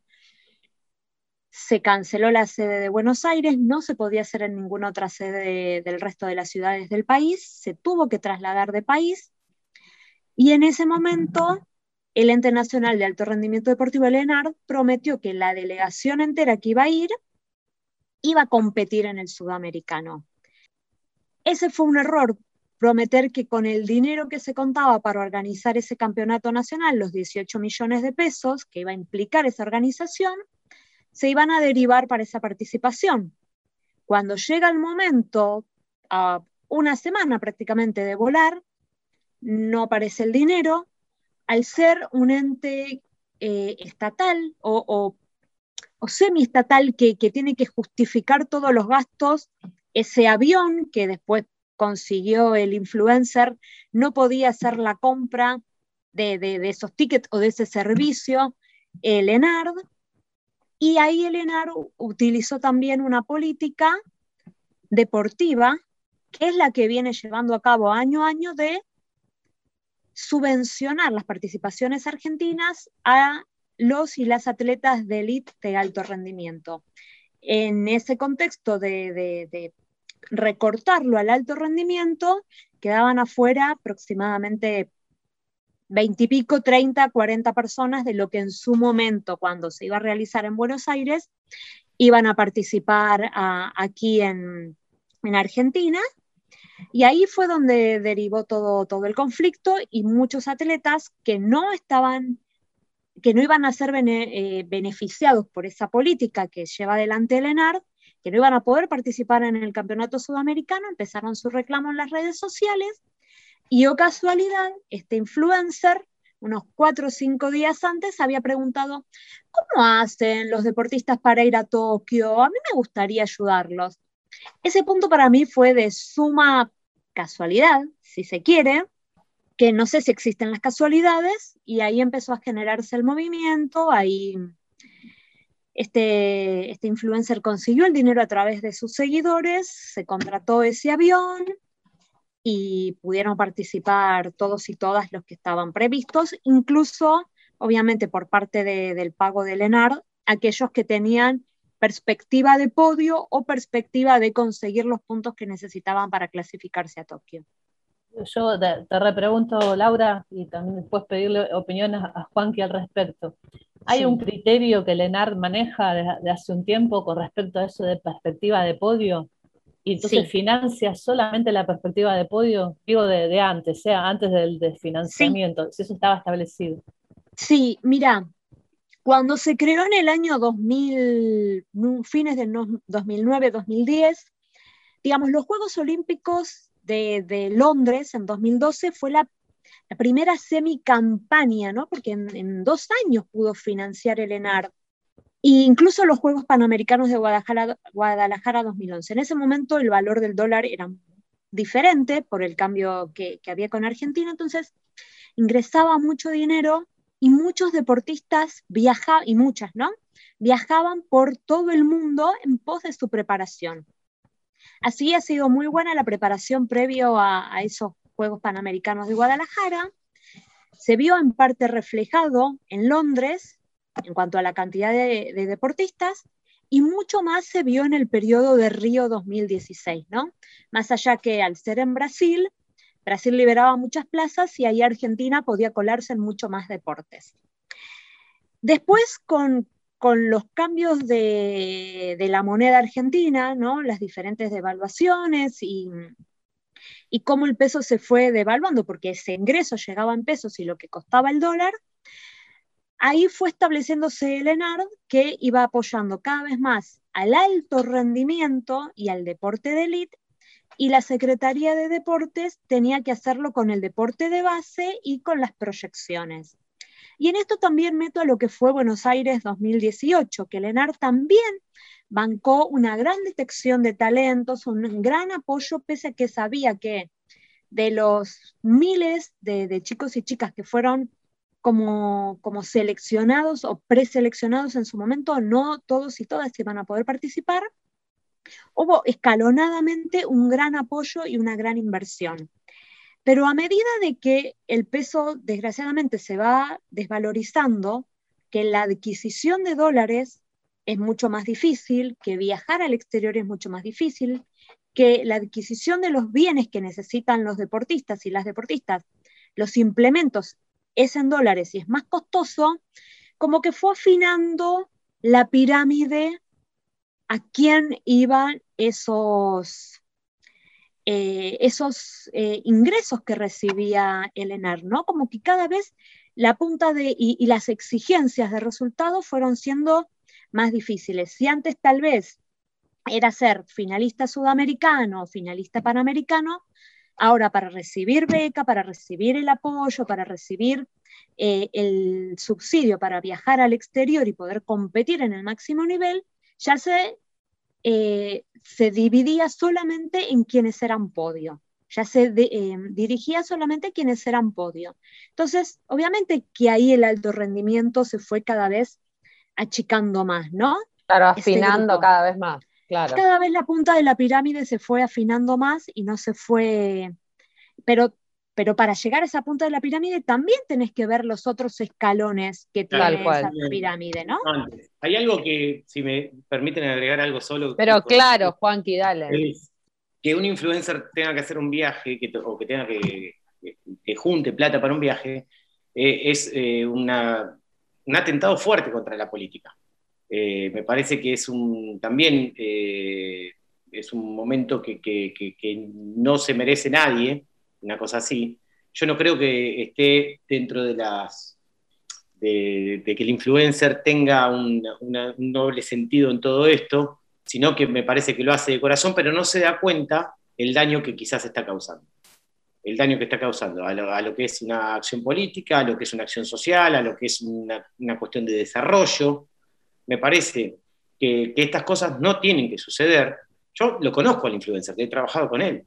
Se canceló la sede de Buenos Aires, no se podía hacer en ninguna otra sede del resto de las ciudades del país, se tuvo que trasladar de país. Y en ese momento el Ente Nacional de Alto Rendimiento Deportivo, el ENAR, prometió que la delegación entera que iba a ir iba a competir en el sudamericano. Ese fue un error, prometer que con el dinero que se contaba para organizar ese campeonato nacional, los 18 millones de pesos que iba a implicar esa organización, se iban a derivar para esa participación. Cuando llega el momento, a una semana prácticamente de volar, no aparece el dinero, al ser un ente eh, estatal o, semiestatal que, tiene que justificar todos los gastos, ese avión que después consiguió el influencer no podía hacer la compra de, de, esos tickets o de ese servicio, el ENARD, y ahí el utilizó también una política deportiva, que es la que viene llevando a cabo año a año de subvencionar las participaciones argentinas a los y las atletas de élite de alto rendimiento. En ese contexto de, recortarlo al alto rendimiento, quedaban afuera aproximadamente veintipico, treinta, cuarenta personas de lo que en su momento, cuando se iba a realizar en Buenos Aires, iban a participar aquí en, Argentina. Y ahí fue donde derivó todo, todo el conflicto y muchos atletas que no estaban que no iban a ser eh, beneficiados por esa política que lleva adelante el ENARD, que no iban a poder participar en el campeonato sudamericano, empezaron su reclamo en las redes sociales y o casualidad, este influencer, unos cuatro o cinco días antes, había preguntado, ¿cómo hacen los deportistas para ir a Tokio? A mí me gustaría ayudarlos. Ese punto para mí fue de suma casualidad, si se quiere, que no sé si existen las casualidades, y ahí empezó a generarse el movimiento, ahí este, este influencer consiguió el dinero a través de sus seguidores, se contrató ese avión, y pudieron participar todos y todas los que estaban previstos, incluso, obviamente, por parte del pago del ENAR, aquellos que tenían perspectiva de podio o perspectiva de conseguir los puntos que necesitaban para clasificarse a Tokio. yo te, repregunto, Laura, y también después pedirle opiniones a Juanqui al respecto. ¿Hay un criterio que Lenar maneja de, hace un tiempo con respecto a eso de perspectiva de podio? Y entonces financia solamente la perspectiva de podio, digo de, antes, sea antes del desfinanciamiento, si eso estaba establecido. Sí, mira, cuando se creó en el año 2000, fines del 2009-2010, digamos, los Juegos Olímpicos de, Londres en 2012 fue la, primera semi-campaña, ¿no? Porque en, dos años pudo financiar el ENAR. E incluso los Juegos Panamericanos de Guadalajara, Guadalajara 2011. En ese momento el valor del dólar era diferente por el cambio que, que había con Argentina, entonces ingresaba mucho dinero y muchos deportistas viajaban, y muchas, ¿no? Viajaban por todo el mundo en pos de su preparación. Así ha sido muy buena la preparación previo a, esos Juegos Panamericanos de Guadalajara. Se vio en parte reflejado en Londres en cuanto a la cantidad de, deportistas y mucho más se vio en el periodo de Río 2016, ¿no? Más allá que al ser en Brasil, Brasil liberaba muchas plazas y ahí Argentina podía colarse en mucho más deportes. Después, con, con los cambios de, la moneda argentina, ¿no? las diferentes devaluaciones y, y cómo el peso se fue devaluando, porque ese ingreso llegaba en pesos y lo que costaba el dólar, ahí fue estableciéndose el ENARD que iba apoyando cada vez más al alto rendimiento y al deporte de élite, y la Secretaría de Deportes tenía que hacerlo con el deporte de base y con las proyecciones. Y en esto también meto a lo que fue Buenos Aires 2018, que Lenar también bancó una gran detección de talentos, un gran apoyo, pese a que sabía que de los miles de, chicos y chicas que fueron como, como, seleccionados o preseleccionados en su momento, no todos y todas iban a poder participar, hubo escalonadamente un gran apoyo y una gran inversión. Pero a medida de que el peso desgraciadamente se va desvalorizando, que la adquisición de dólares es mucho más difícil, que viajar al exterior es mucho más difícil, que la adquisición de los bienes que necesitan los deportistas y las deportistas, los implementos es en dólares y es más costoso, como que fue afinando la pirámide a quién iban esos, eh, esos eh, ingresos que recibía el ENAR, ¿no? Como que cada vez la punta de, y, las exigencias de resultados fueron siendo más difíciles. Si antes tal vez era ser finalista sudamericano, finalista panamericano, ahora para recibir beca, para recibir el apoyo, para recibir eh, el subsidio para viajar al exterior y poder competir en el máximo nivel, ya se eh, se dividía solamente en quienes eran podio, ya se eh, dirigía solamente a quienes eran podio. Entonces, obviamente que ahí el alto rendimiento se fue cada vez achicando más, ¿no? Claro, este afinando cada vez más. Claro. Cada vez la punta de la pirámide se fue afinando más y no se fue, pero pero para llegar a esa punta de la pirámide también tenés que ver los otros escalones que tiene esa pirámide, ¿no? Hay algo que, si me permiten agregar algo solo. Pero claro, Juanqui, dale. que un influencer tenga que hacer un viaje o que tenga que, que junte plata para un viaje eh, es eh, un atentado fuerte contra la política. Eh, me parece que es un también es un momento que, que no se merece nadie una cosa así. Yo no creo que esté dentro de las. de, que el influencer tenga un doble sentido en todo esto, sino que me parece que lo hace de corazón, pero no se da cuenta el daño que quizás está causando. El daño que está causando a lo, que es una acción política, a lo que es una acción social, a lo que es una, cuestión de desarrollo. Me parece que, que, estas cosas no tienen que suceder. Yo lo conozco al influencer, he trabajado con él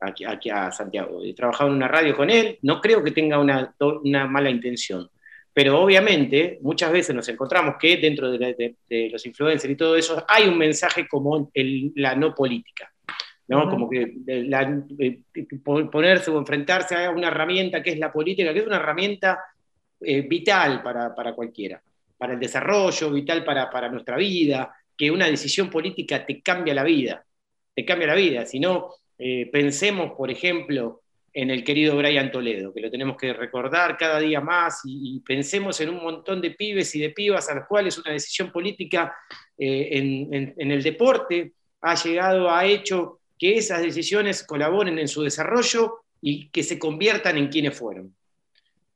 aquí, a Santiago. He trabajado en una radio con él, no creo que tenga una, mala intención. Pero obviamente muchas veces nos encontramos que dentro de, los influencers y todo eso hay un mensaje como la no política. ¿no? Como que eh, ponerse o enfrentarse a una herramienta que es la política, que es una herramienta eh, vital para, cualquiera, para el desarrollo, vital para, para nuestra vida, que una decisión política te cambia la vida, te cambia la vida. Si no, eh, pensemos, por ejemplo, en el querido Brian Toledo, que lo tenemos que recordar cada día más y, pensemos en un montón de pibes y de pibas a los cuales una decisión política eh, en, el deporte ha llegado, ha hecho que esas decisiones colaboren en su desarrollo y que se conviertan en quienes fueron.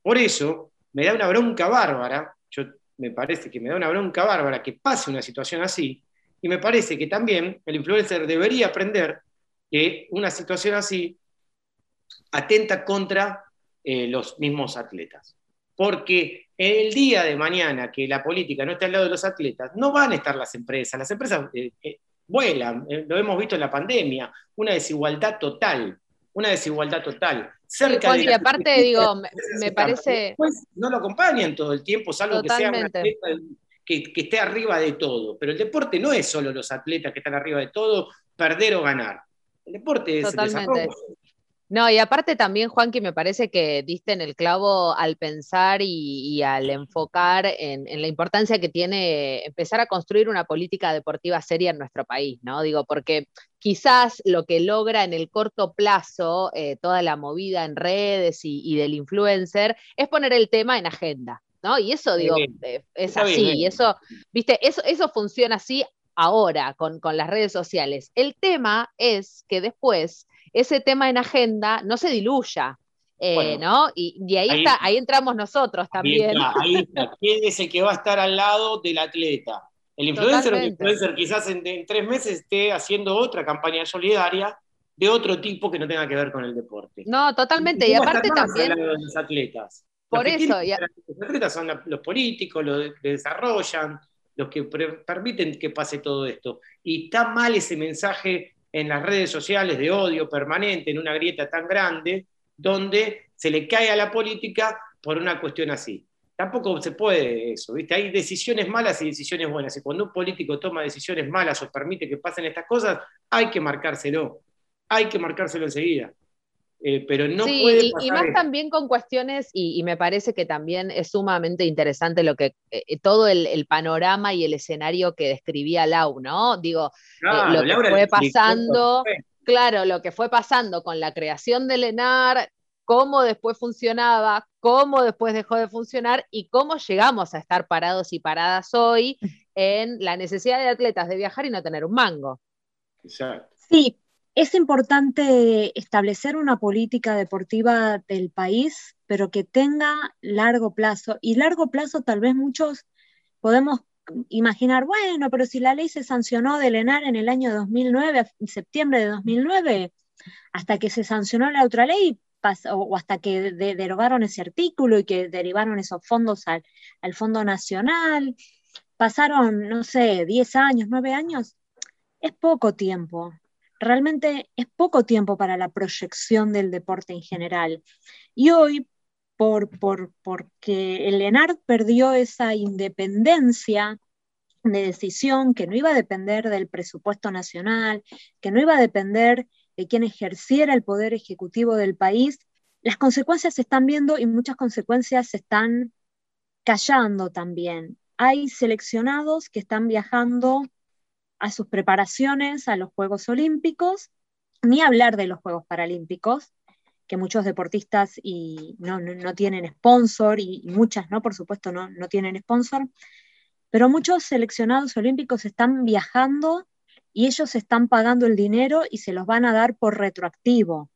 Por eso me da una bronca bárbara, yo me parece que me da una bronca bárbara que pase una situación así, y me parece que también el influencer debería aprender que una situación así atenta contra eh, los mismos atletas. Porque el día de mañana que la política no esté al lado de los atletas, no van a estar las empresas. Las empresas eh, eh, vuelan, lo hemos visto en la pandemia, una desigualdad total, una desigualdad total. Cerca y aparte, digo, me, parece... no lo acompañan todo el tiempo, salvo que sea un atleta que, que, esté arriba de todo. Pero el deporte no es solo los atletas que están arriba de todo, perder o ganar. El deporte es el desarrollo. No, y aparte también, Juan, que me parece que diste en el clavo al pensar y, al enfocar en, la importancia que tiene empezar a construir una política deportiva seria en nuestro país, ¿no? Digo, porque quizás lo que logra en el corto plazo eh, toda la movida en redes y, del influencer es poner el tema en agenda, ¿no? Y eso, digo, eh, es así, y eso, viste, eso, eso funciona así ahora con, con las redes sociales. El tema es que después ese tema en agenda no se diluya. Eh, ¿no? Y, ahí, está, ahí entramos nosotros también. Ahí está, ¿Quién es el que va a estar al lado del atleta? El influencer, el influencer quizás en, tres meses esté haciendo otra campaña solidaria de otro tipo que no tenga que ver con el deporte. No, totalmente. Y, aparte también. los atletas. Por eso. Los atletas son los políticos, los que desarrollan, los que permiten que pase todo esto. Y está mal ese mensaje en las redes sociales de odio permanente, en una grieta tan grande, donde se le cae a la política por una cuestión así. Tampoco se puede eso, ¿viste? Hay decisiones malas y decisiones buenas. Y cuando un político toma decisiones malas o permite que pasen estas cosas, hay que marcárselo. Hay que marcárselo enseguida. Eh, pero no puede y, más también con cuestiones, y, me parece que también es sumamente interesante lo que eh, eh, todo el, panorama y el escenario que describía Lau, ¿no? Digo, lo que fue pasando, claro, lo que fue pasando con la creación del ENAR, cómo después funcionaba, cómo después dejó de funcionar y cómo llegamos a estar parados y paradas hoy en la necesidad de atletas de viajar y no tener un mango. Exacto. Sí, es importante establecer una política deportiva del país, pero que tenga largo plazo. Y largo plazo tal vez muchos podemos imaginar, bueno, pero si la ley se sancionó de ENAR en el año 2009, en septiembre de 2009, hasta que se sancionó la otra ley, o hasta que derogaron ese artículo y que derivaron esos fondos al, al Fondo Nacional, pasaron, no sé, 10 años, 9 años, es poco tiempo realmente es poco tiempo para la proyección del deporte en general. Y hoy, por, por, porque el ENARD perdió esa independencia de decisión que no iba a depender del presupuesto nacional, que no iba a depender de quien ejerciera el poder ejecutivo del país, las consecuencias se están viendo y muchas consecuencias se están callando también. Hay seleccionados que están viajando a sus preparaciones a los Juegos Olímpicos, ni hablar de los Juegos Paralímpicos, que muchos deportistas y no, tienen sponsor y, muchas, ¿no? Por supuesto, no, no tienen sponsor, pero muchos seleccionados olímpicos están viajando y ellos están pagando el dinero y se los van a dar por retroactivo.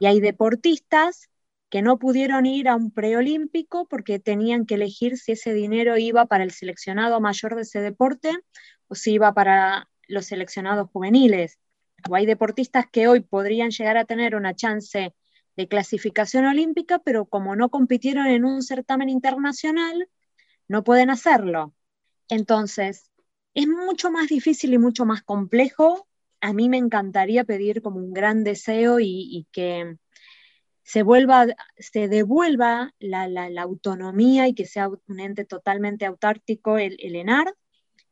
Y hay deportistas que no pudieron ir a un preolímpico porque tenían que elegir si ese dinero iba para el seleccionado mayor de ese deporte o si iba para los seleccionados juveniles. O hay deportistas que hoy podrían llegar a tener una chance de clasificación olímpica, pero como no compitieron en un certamen internacional, no pueden hacerlo. Entonces, es mucho más difícil y mucho más complejo. A mí me encantaría pedir como un gran deseo y, que se, vuelva, se devuelva la, autonomía y que sea un ente totalmente autártico el, el ENAR,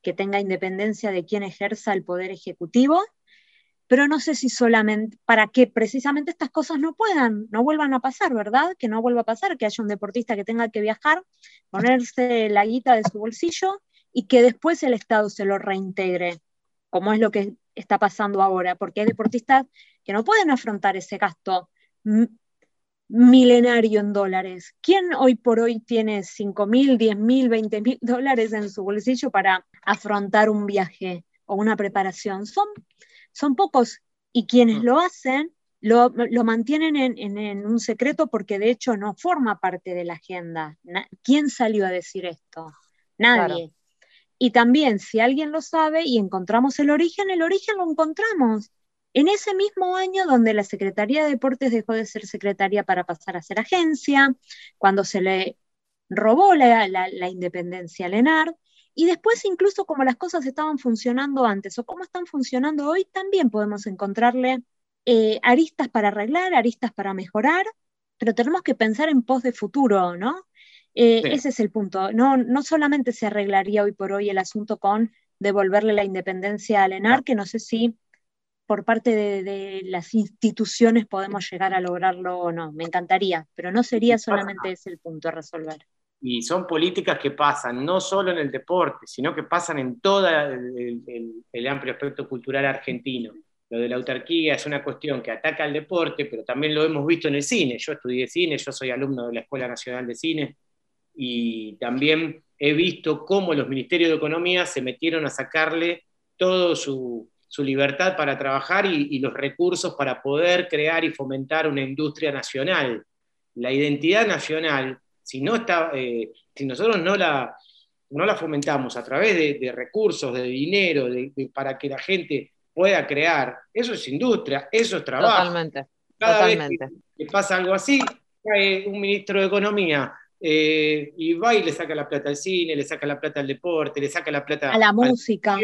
que tenga independencia de quien ejerza el poder ejecutivo, pero no sé si solamente para que precisamente estas cosas no puedan, no vuelvan a pasar, ¿verdad? Que no vuelva a pasar, que haya un deportista que tenga que viajar, ponerse la guita de su bolsillo y que después el Estado se lo reintegre, como es lo que está pasando ahora, porque hay deportistas que no pueden afrontar ese gasto milenario en dólares. ¿Quién hoy por hoy tiene 5 mil, 10 mil, 20 mil dólares en su bolsillo para afrontar un viaje o una preparación? Son, son pocos y quienes lo hacen lo, mantienen en, un secreto porque de hecho no forma parte de la agenda. ¿Quién salió a decir esto? Nadie. Y también si alguien lo sabe y encontramos el origen, el origen lo encontramos. En ese mismo año donde la Secretaría de Deportes dejó de ser secretaria para pasar a ser agencia, cuando se le robó la, independencia a Lenar, y después incluso como las cosas estaban funcionando antes o cómo están funcionando hoy, también podemos encontrarle eh, aristas para arreglar, aristas para mejorar, pero tenemos que pensar en pos de futuro, ¿no? Eh, ese es el punto. No, no solamente se arreglaría hoy por hoy el asunto con devolverle la independencia a Lenar, que no sé si por parte de, las instituciones podemos llegar a lograrlo o no. Me encantaría, pero no sería solamente ese el punto a resolver. Y son políticas que pasan no solo en el deporte, sino que pasan en todo el, amplio aspecto cultural argentino. Lo de la autarquía es una cuestión que ataca al deporte, pero también lo hemos visto en el cine. Yo estudié cine, yo soy alumno de la Escuela Nacional de Cine y también he visto cómo los ministerios de Economía se metieron a sacarle todo su, su libertad para trabajar y, los recursos para poder crear y fomentar una industria nacional. La identidad nacional, si, no está, eh, si nosotros no la, no la fomentamos a través de, recursos, de dinero, para que la gente pueda crear, eso es industria, eso es trabajo. Totalmente. Cada totalmente. vez que, pasa algo así, cae un ministro de Economía eh, y va y le saca la plata al cine, le saca la plata al deporte, le saca la plata a la música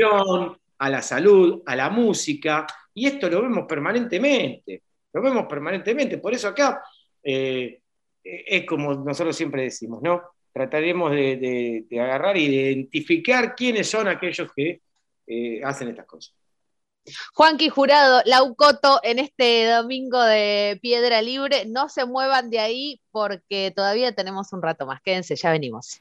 a la salud, a la música, y esto lo vemos permanentemente, lo vemos permanentemente. Por eso acá eh, es como nosotros siempre decimos, ¿no? Trataremos de, agarrar y de identificar quiénes son aquellos que eh, hacen estas cosas. Juanqui Jurado, Laucoto, en este domingo de Piedra Libre, no se muevan de ahí porque todavía tenemos un rato más. Quédense, ya venimos.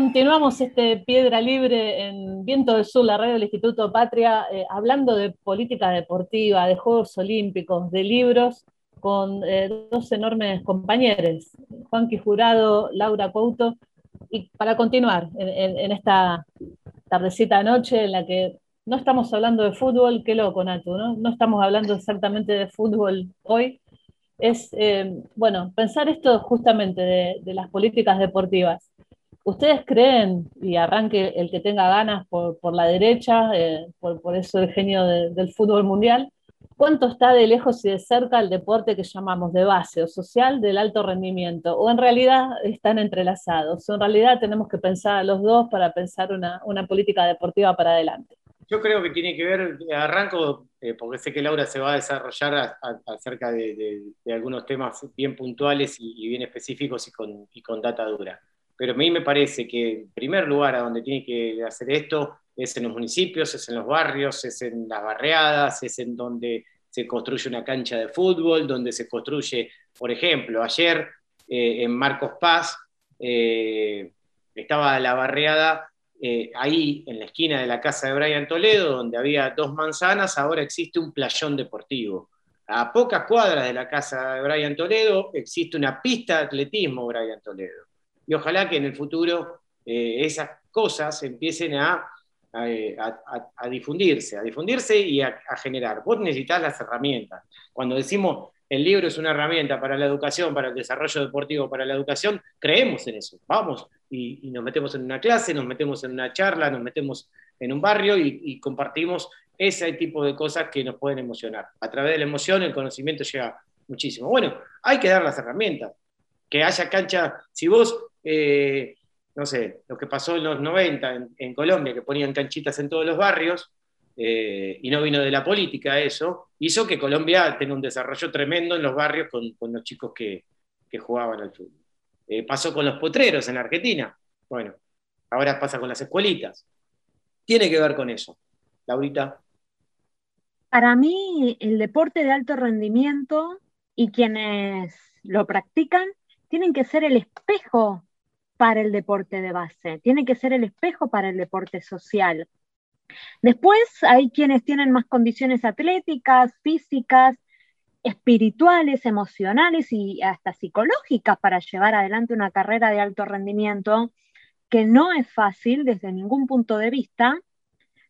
Continuamos este Piedra Libre en Viento del Sur, la radio del Instituto Patria, eh, hablando de política deportiva, de Juegos Olímpicos, de libros, con eh, dos enormes compañeros, Juanqui Jurado, Laura Couto. Y para continuar en, esta tardecita noche en la que no estamos hablando de fútbol, qué loco, Natu, ¿no? Estamos hablando exactamente de fútbol hoy. Es, eh, bueno, pensar esto justamente de las políticas deportivas. ¿Ustedes creen, y arranque el que tenga ganas por, por la derecha, eh, por, por eso el genio de- del fútbol mundial, cuánto está de lejos y de cerca el deporte que llamamos de base o social del alto rendimiento? ¿O en realidad están entrelazados? ¿O en realidad tenemos que pensar a los dos para pensar una, una política deportiva para adelante? Yo creo que tiene que ver, arranco, eh, porque sé que Laura se va a desarrollar a- a- acerca de, de- de algunos temas bien puntuales y, y bien específicos y con, y con data dura. Pero a mí me parece que en primer lugar a donde tiene que hacer esto es en los municipios, es en los barrios, es en las barriadas, es en donde se construye una cancha de fútbol, donde se construye, por ejemplo, ayer eh, en Marcos Paz eh, estaba la barriada eh, ahí en la esquina de la casa de Brian Toledo, donde había dos manzanas, ahora existe un playón deportivo. A pocas cuadras de la casa de Brian Toledo existe una pista de atletismo Brian Toledo. Y ojalá que en el futuro eh, esas cosas empiecen a, a, difundirse, a difundirse y a, generar. Vos necesitas las herramientas. Cuando decimos el libro es una herramienta para la educación, para el desarrollo deportivo, para la educación, creemos en eso. Vamos y, y nos metemos en una clase, nos metemos en una charla, nos metemos en un barrio y, y compartimos ese tipo de cosas que nos pueden emocionar. A través de la emoción el conocimiento llega muchísimo. Bueno, hay que dar las herramientas. Que haya cancha, si vos, eh, no sé, lo que pasó en los 90 en, Colombia, que ponían canchitas en todos los barrios, eh, y no vino de la política eso, hizo que Colombia tenga un desarrollo tremendo en los barrios con, los chicos que, que jugaban al fútbol. Eh, pasó con los potreros en Argentina. Bueno, ahora pasa con las escuelitas. Tiene que ver con eso. Laurita. Para mí, el deporte de alto rendimiento y quienes lo practican tienen que ser el espejo para el deporte de base, tienen que ser el espejo para el deporte social. Después hay quienes tienen más condiciones atléticas, físicas, espirituales, emocionales y hasta psicológicas para llevar adelante una carrera de alto rendimiento, que no es fácil desde ningún punto de vista,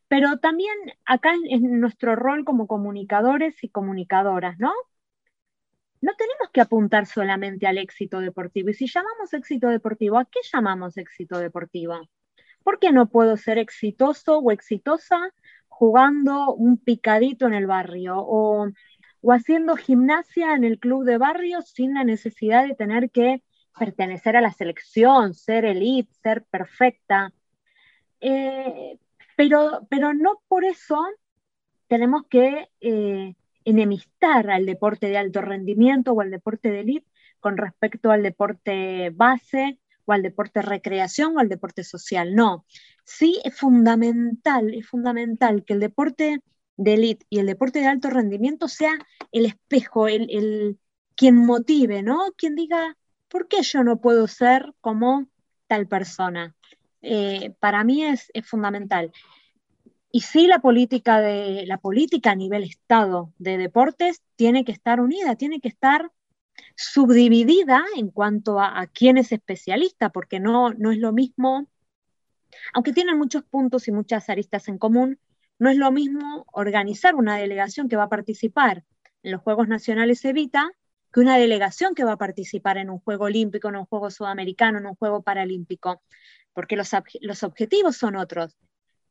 pero también acá en nuestro rol como comunicadores y comunicadoras, ¿no? No tenemos que apuntar solamente al éxito deportivo. Y si llamamos éxito deportivo, ¿a qué llamamos éxito deportivo? ¿Por qué no puedo ser exitoso o exitosa jugando un picadito en el barrio o, o haciendo gimnasia en el club de barrio sin la necesidad de tener que pertenecer a la selección, ser elite, ser perfecta? Eh, pero, pero no por eso tenemos que eh, enemistar al deporte de alto rendimiento o al deporte de elite con respecto al deporte base o al deporte recreación o al deporte social, no. Sí es fundamental, es fundamental que el deporte de élite y el deporte de alto rendimiento sea el espejo, el, quien motive, ¿no? Quien diga, ¿por qué yo no puedo ser como tal persona? Eh, para mí es, es, fundamental. Y sí, la política, de, la política a nivel Estado de deportes tiene que estar unida, tiene que estar subdividida en cuanto a, quién es especialista, porque no, no es lo mismo, aunque tienen muchos puntos y muchas aristas en común, no es lo mismo organizar una delegación que va a participar en los Juegos Nacionales Evita que una delegación que va a participar en un Juego Olímpico, en un Juego Sudamericano, en un Juego Paralímpico, porque los, los objetivos son otros.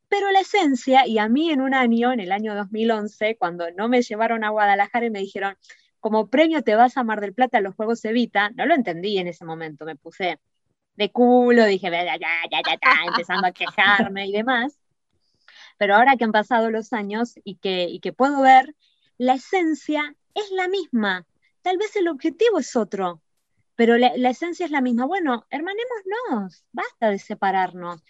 Pero la esencia, y a mí en un año, en el año 2011, cuando no me llevaron a Guadalajara y me dijeron, como premio te vas a Mar del Plata a los Juegos Evita, no lo entendí en ese momento, me puse de culo, dije, ya, ya, ya, ya, ya, empezando a quejarme y demás. Pero ahora que han pasado los años y que, y que puedo ver, la esencia es la misma. Tal vez el objetivo es otro, pero la, la esencia es la misma. Bueno, hermanémonos, basta de separarnos.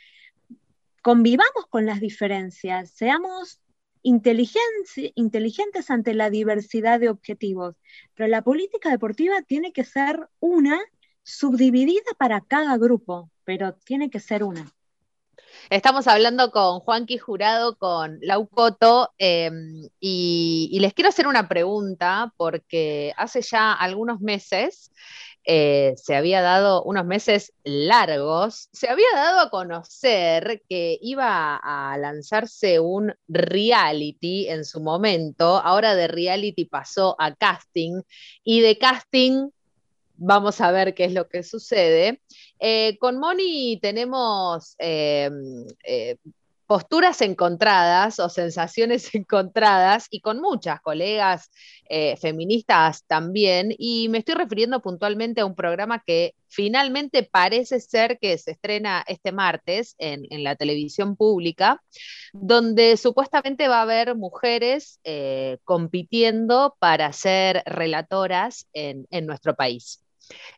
Convivamos con las diferencias, seamos inteligentes ante la diversidad de objetivos, pero la política deportiva tiene que ser una subdividida para cada grupo, pero tiene que ser una. Estamos hablando con Juanqui Jurado, con Lau Coto, em, y, les quiero hacer una pregunta porque hace ya algunos meses eh, se había dado, unos meses largos, se había dado a conocer que iba a lanzarse un reality en su momento, ahora de reality pasó a casting, y de casting vamos a ver qué es lo que sucede. Eh, con Moni tenemos eh, posturas encontradas o sensaciones encontradas y con muchas colegas eh, feministas también. Y me estoy refiriendo puntualmente a un programa que finalmente parece ser que se estrena este martes en, la televisión pública, donde supuestamente va a haber mujeres eh, compitiendo para ser relatoras en, nuestro país.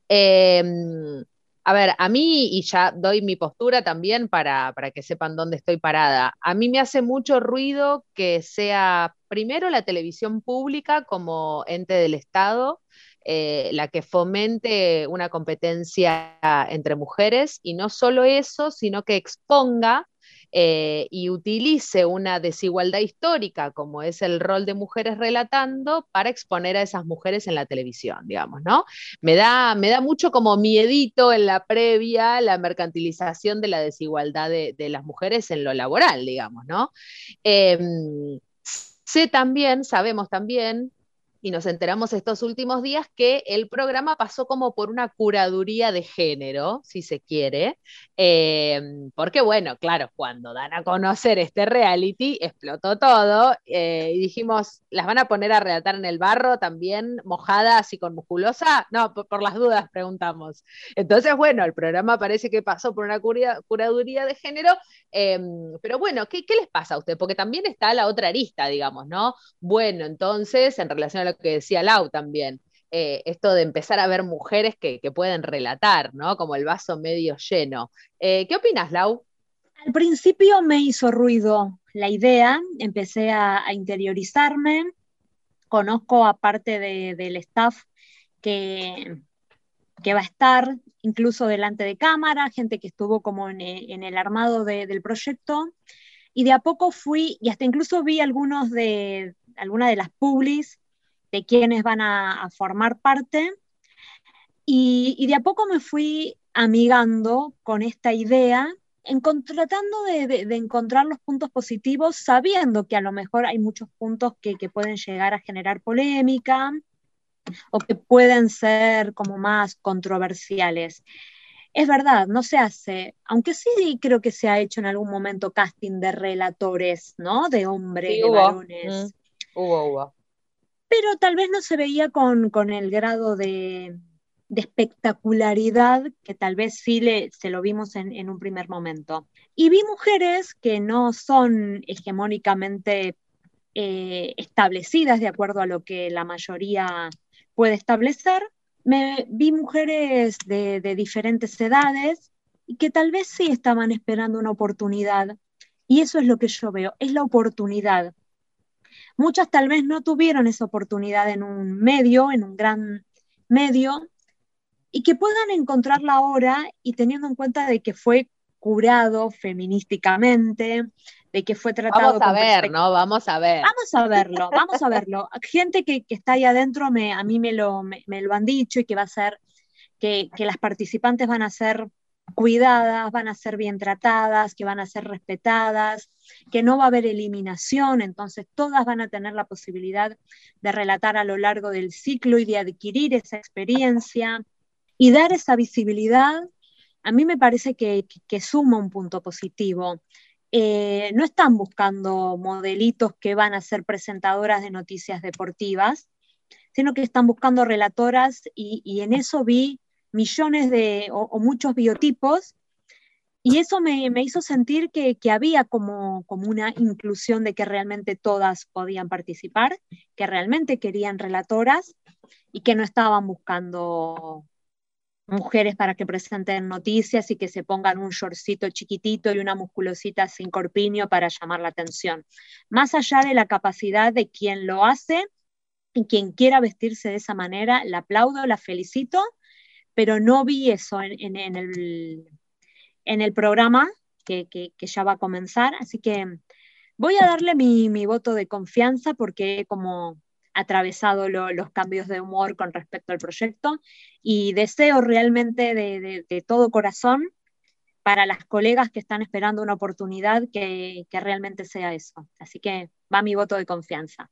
Em, a ver, a mí, y ya doy mi postura también para, que sepan dónde estoy parada, a mí me hace mucho ruido que sea primero la televisión pública como ente del Estado, eh, la que fomente una competencia entre mujeres y no solo eso, sino que exponga eh, y utilice una desigualdad histórica como es el rol de mujeres relatando para exponer a esas mujeres en la televisión, digamos, ¿no? Me da, me da mucho como miedito en la previa la mercantilización de la desigualdad de, las mujeres en lo laboral, digamos, ¿no? Em, sé también, sabemos también y nos enteramos estos últimos días que el programa pasó como por una curaduría de género, si se quiere, em, porque bueno, claro, cuando dan a conocer este reality, explotó todo eh, y dijimos, ¿las van a poner a relatar en el barro también, mojadas y con musculosa? No, por, las dudas preguntamos. Entonces, bueno, el programa parece que pasó por una curaduría de género, em, pero bueno, ¿qué, ¿qué les pasa a usted? Porque también está la otra arista, digamos, ¿no? Bueno, entonces, en relación a lo que decía Lau también, eh, esto de empezar a ver mujeres que, pueden relatar, ¿no? Como el vaso medio lleno. Eh, ¿Qué opinas, Lau? Al principio me hizo ruido la idea, empecé a, interiorizarme, conozco aparte del staff que, va a estar incluso delante de cámara, gente que estuvo como en, el armado del proyecto, y de a poco fui, y hasta incluso vi algunos de, algunas de las publis de quienes van a, formar parte. Y, de a poco me fui amigando con esta idea, tratando de, encontrar los puntos positivos, sabiendo que a lo mejor hay muchos puntos que, pueden llegar a generar polémica o que pueden ser como más controversiales. Es verdad, no se hace, aunque sí creo que se ha hecho en algún momento casting de relatores, ¿no? De hombres, de varones. Mm, hubo, hubo pero tal vez no se veía con, el grado de, espectacularidad que tal vez sí le, se lo vimos en, un primer momento. Y vi mujeres que no son hegemónicamente eh, establecidas de acuerdo a lo que la mayoría puede establecer. me vi mujeres de, de diferentes edades y que tal vez sí estaban esperando una oportunidad. Y eso es lo que yo veo, es la oportunidad. Muchas tal vez no tuvieron esa oportunidad en un medio, en un gran medio, y que puedan encontrarla ahora y teniendo en cuenta de que fue curado feminísticamente, de que fue tratado. Vamos a ver, ¿no? Vamos a ver. Vamos a verlo, vamos a verlo. Gente que, está ahí adentro me, a mí me lo, me, lo han dicho y que va a ser, que, que las participantes van a ser cuidadas, van a ser bien tratadas, que van a ser respetadas, que no va a haber eliminación, entonces todas van a tener la posibilidad de relatar a lo largo del ciclo y de adquirir esa experiencia y dar esa visibilidad, a mí me parece que, suma un punto positivo. Eh, no están buscando modelitos que van a ser presentadoras de noticias deportivas, sino que están buscando relatoras y, en eso vi millones de o, muchos biotipos y eso me, hizo sentir que, había como, como, una inclusión de que realmente todas podían participar, que realmente querían relatoras y que no estaban buscando mujeres para que presenten noticias y que se pongan un shortcito chiquitito y una musculosita sin corpiño para llamar la atención. Más allá de la capacidad de quien lo hace y quien quiera vestirse de esa manera, la aplaudo, la felicito, pero no vi eso en, el, en el, programa que, ya va a comenzar, así que voy a darle mi, mi voto de confianza porque como atravesado los cambios de humor con respecto al proyecto y deseo realmente de, todo corazón para las colegas que están esperando una oportunidad que, realmente sea eso. Así que va mi voto de confianza.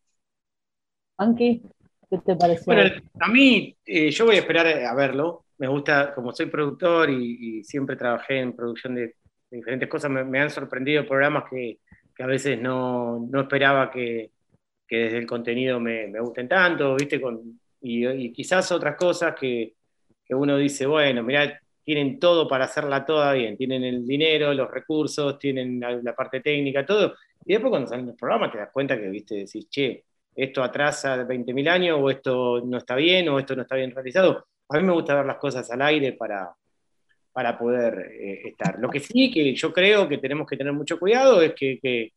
Anki, ¿qué te parece? Bueno, a mí, eh, yo voy a esperar a verlo. Me gusta, como soy productor y, siempre trabajé en producción de, diferentes cosas, me, han sorprendido programas que, a veces no esperaba que, que desde el contenido me, me gusten tanto, ¿viste? Con, y, quizás otras cosas que, que uno dice, bueno, mirá, tienen todo para hacerla toda bien, tienen el dinero, los recursos, tienen la, parte técnica, todo. Y después cuando salen los programas te das cuenta que, viste, decís, che, esto atrasa 20.000 años, o esto no está bien, o esto no está bien realizado. A mí me gusta ver las cosas al aire para, para poder eh, estar. Lo que sí que yo creo que tenemos que tener mucho cuidado es que, que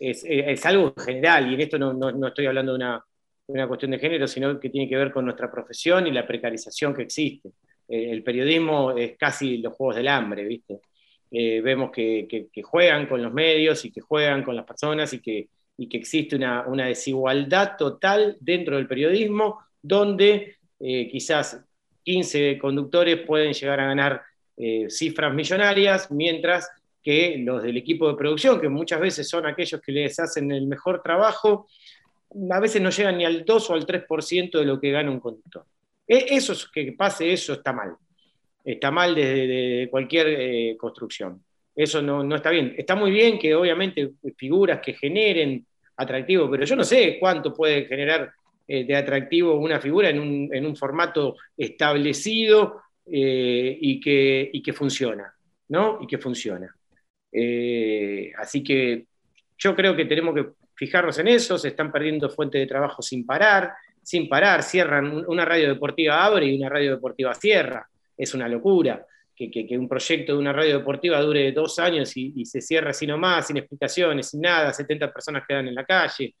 es, algo general, y en esto no, estoy hablando de una, cuestión de género, sino que tiene que ver con nuestra profesión y la precarización que existe. Eh, el periodismo es casi los juegos del hambre, ¿viste? Eh, vemos que, juegan con los medios y que juegan con las personas y que, que existe una, desigualdad total dentro del periodismo, donde eh, quizás 15 conductores pueden llegar a ganar cifras millonarias, mientras que los del equipo de producción, que muchas veces son aquellos que les hacen el mejor trabajo, a veces no llegan ni al 2 o al 3% de lo que gana un conductor. E, eso es que pase, eso está mal. Está mal desde cualquier eh, construcción. Eso no, está bien. Está muy bien que obviamente figuras que generen atractivo, pero yo no sé cuánto puede generar eh, de atractivo una figura en un, formato establecido eh, y, que, y que funciona, ¿no? Y que funciona. Eh, así que yo creo que tenemos que fijarnos en eso, se están perdiendo fuentes de trabajo sin parar, sin parar, cierran, una radio deportiva abre y una radio deportiva cierra, es una locura. Que, un proyecto de una radio deportiva dure dos años y, se cierra así nomás, sin explicaciones, sin nada, 70 personas quedan en la calle.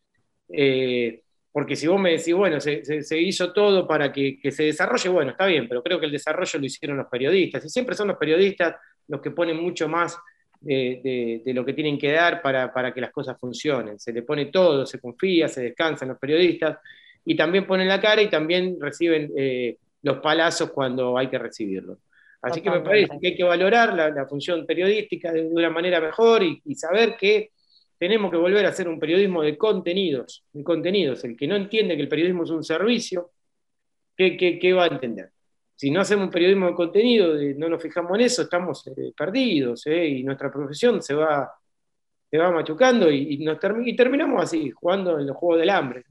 Porque si vos me decís, bueno, se, hizo todo para que, que, se desarrolle, bueno, está bien, pero creo que el desarrollo lo hicieron los periodistas, y siempre son los periodistas los que ponen mucho más de, lo que tienen que dar para, que las cosas funcionen. Se le pone todo, se confía, se descansan los periodistas y también ponen la cara y también reciben eh, los palazos cuando hay que recibirlos. Así que me parece que hay que valorar la, función periodística de, una manera mejor y, saber que tenemos que volver a hacer un periodismo de contenidos, de contenidos. El que no entiende que el periodismo es un servicio, qué va a entender? si no hacemos un periodismo de contenido, no nos fijamos en eso, estamos eh, perdidos ¿eh? y nuestra profesión se va, se va machucando y, nos terminamos así, jugando en los juegos del hambre.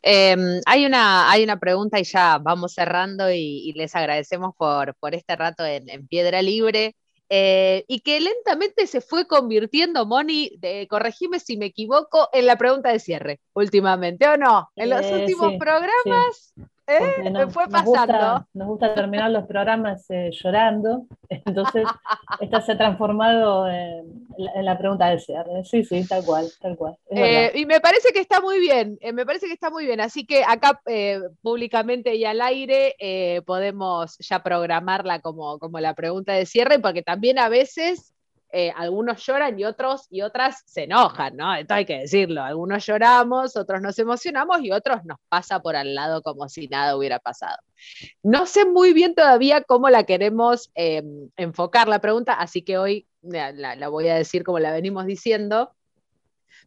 Em, hay, una, hay una pregunta y ya vamos cerrando y, les agradecemos por, por este rato en, Piedra Libre. Eh, y que lentamente se fue convirtiendo, Moni, de, corregime si me equivoco, en la pregunta de cierre últimamente, ¿o no? En los últimos programas ¿Eh? Me fue pasando. Nos gusta, terminar los programas eh, llorando, entonces esta se ha transformado en, la pregunta del cierre. Sí, sí, tal cual, tal cual. Eh, y me parece que está muy bien, me parece que está muy bien, así que acá públicamente y al aire podemos ya programarla como, como la pregunta de cierre, porque también a veces eh, algunos lloran y otros y otras se enojan, ¿no? Esto hay que decirlo, algunos lloramos, otros nos emocionamos y otros nos pasa por al lado como si nada hubiera pasado. No sé muy bien todavía cómo la queremos eh, enfocar la pregunta, así que hoy la voy a decir como la venimos diciendo.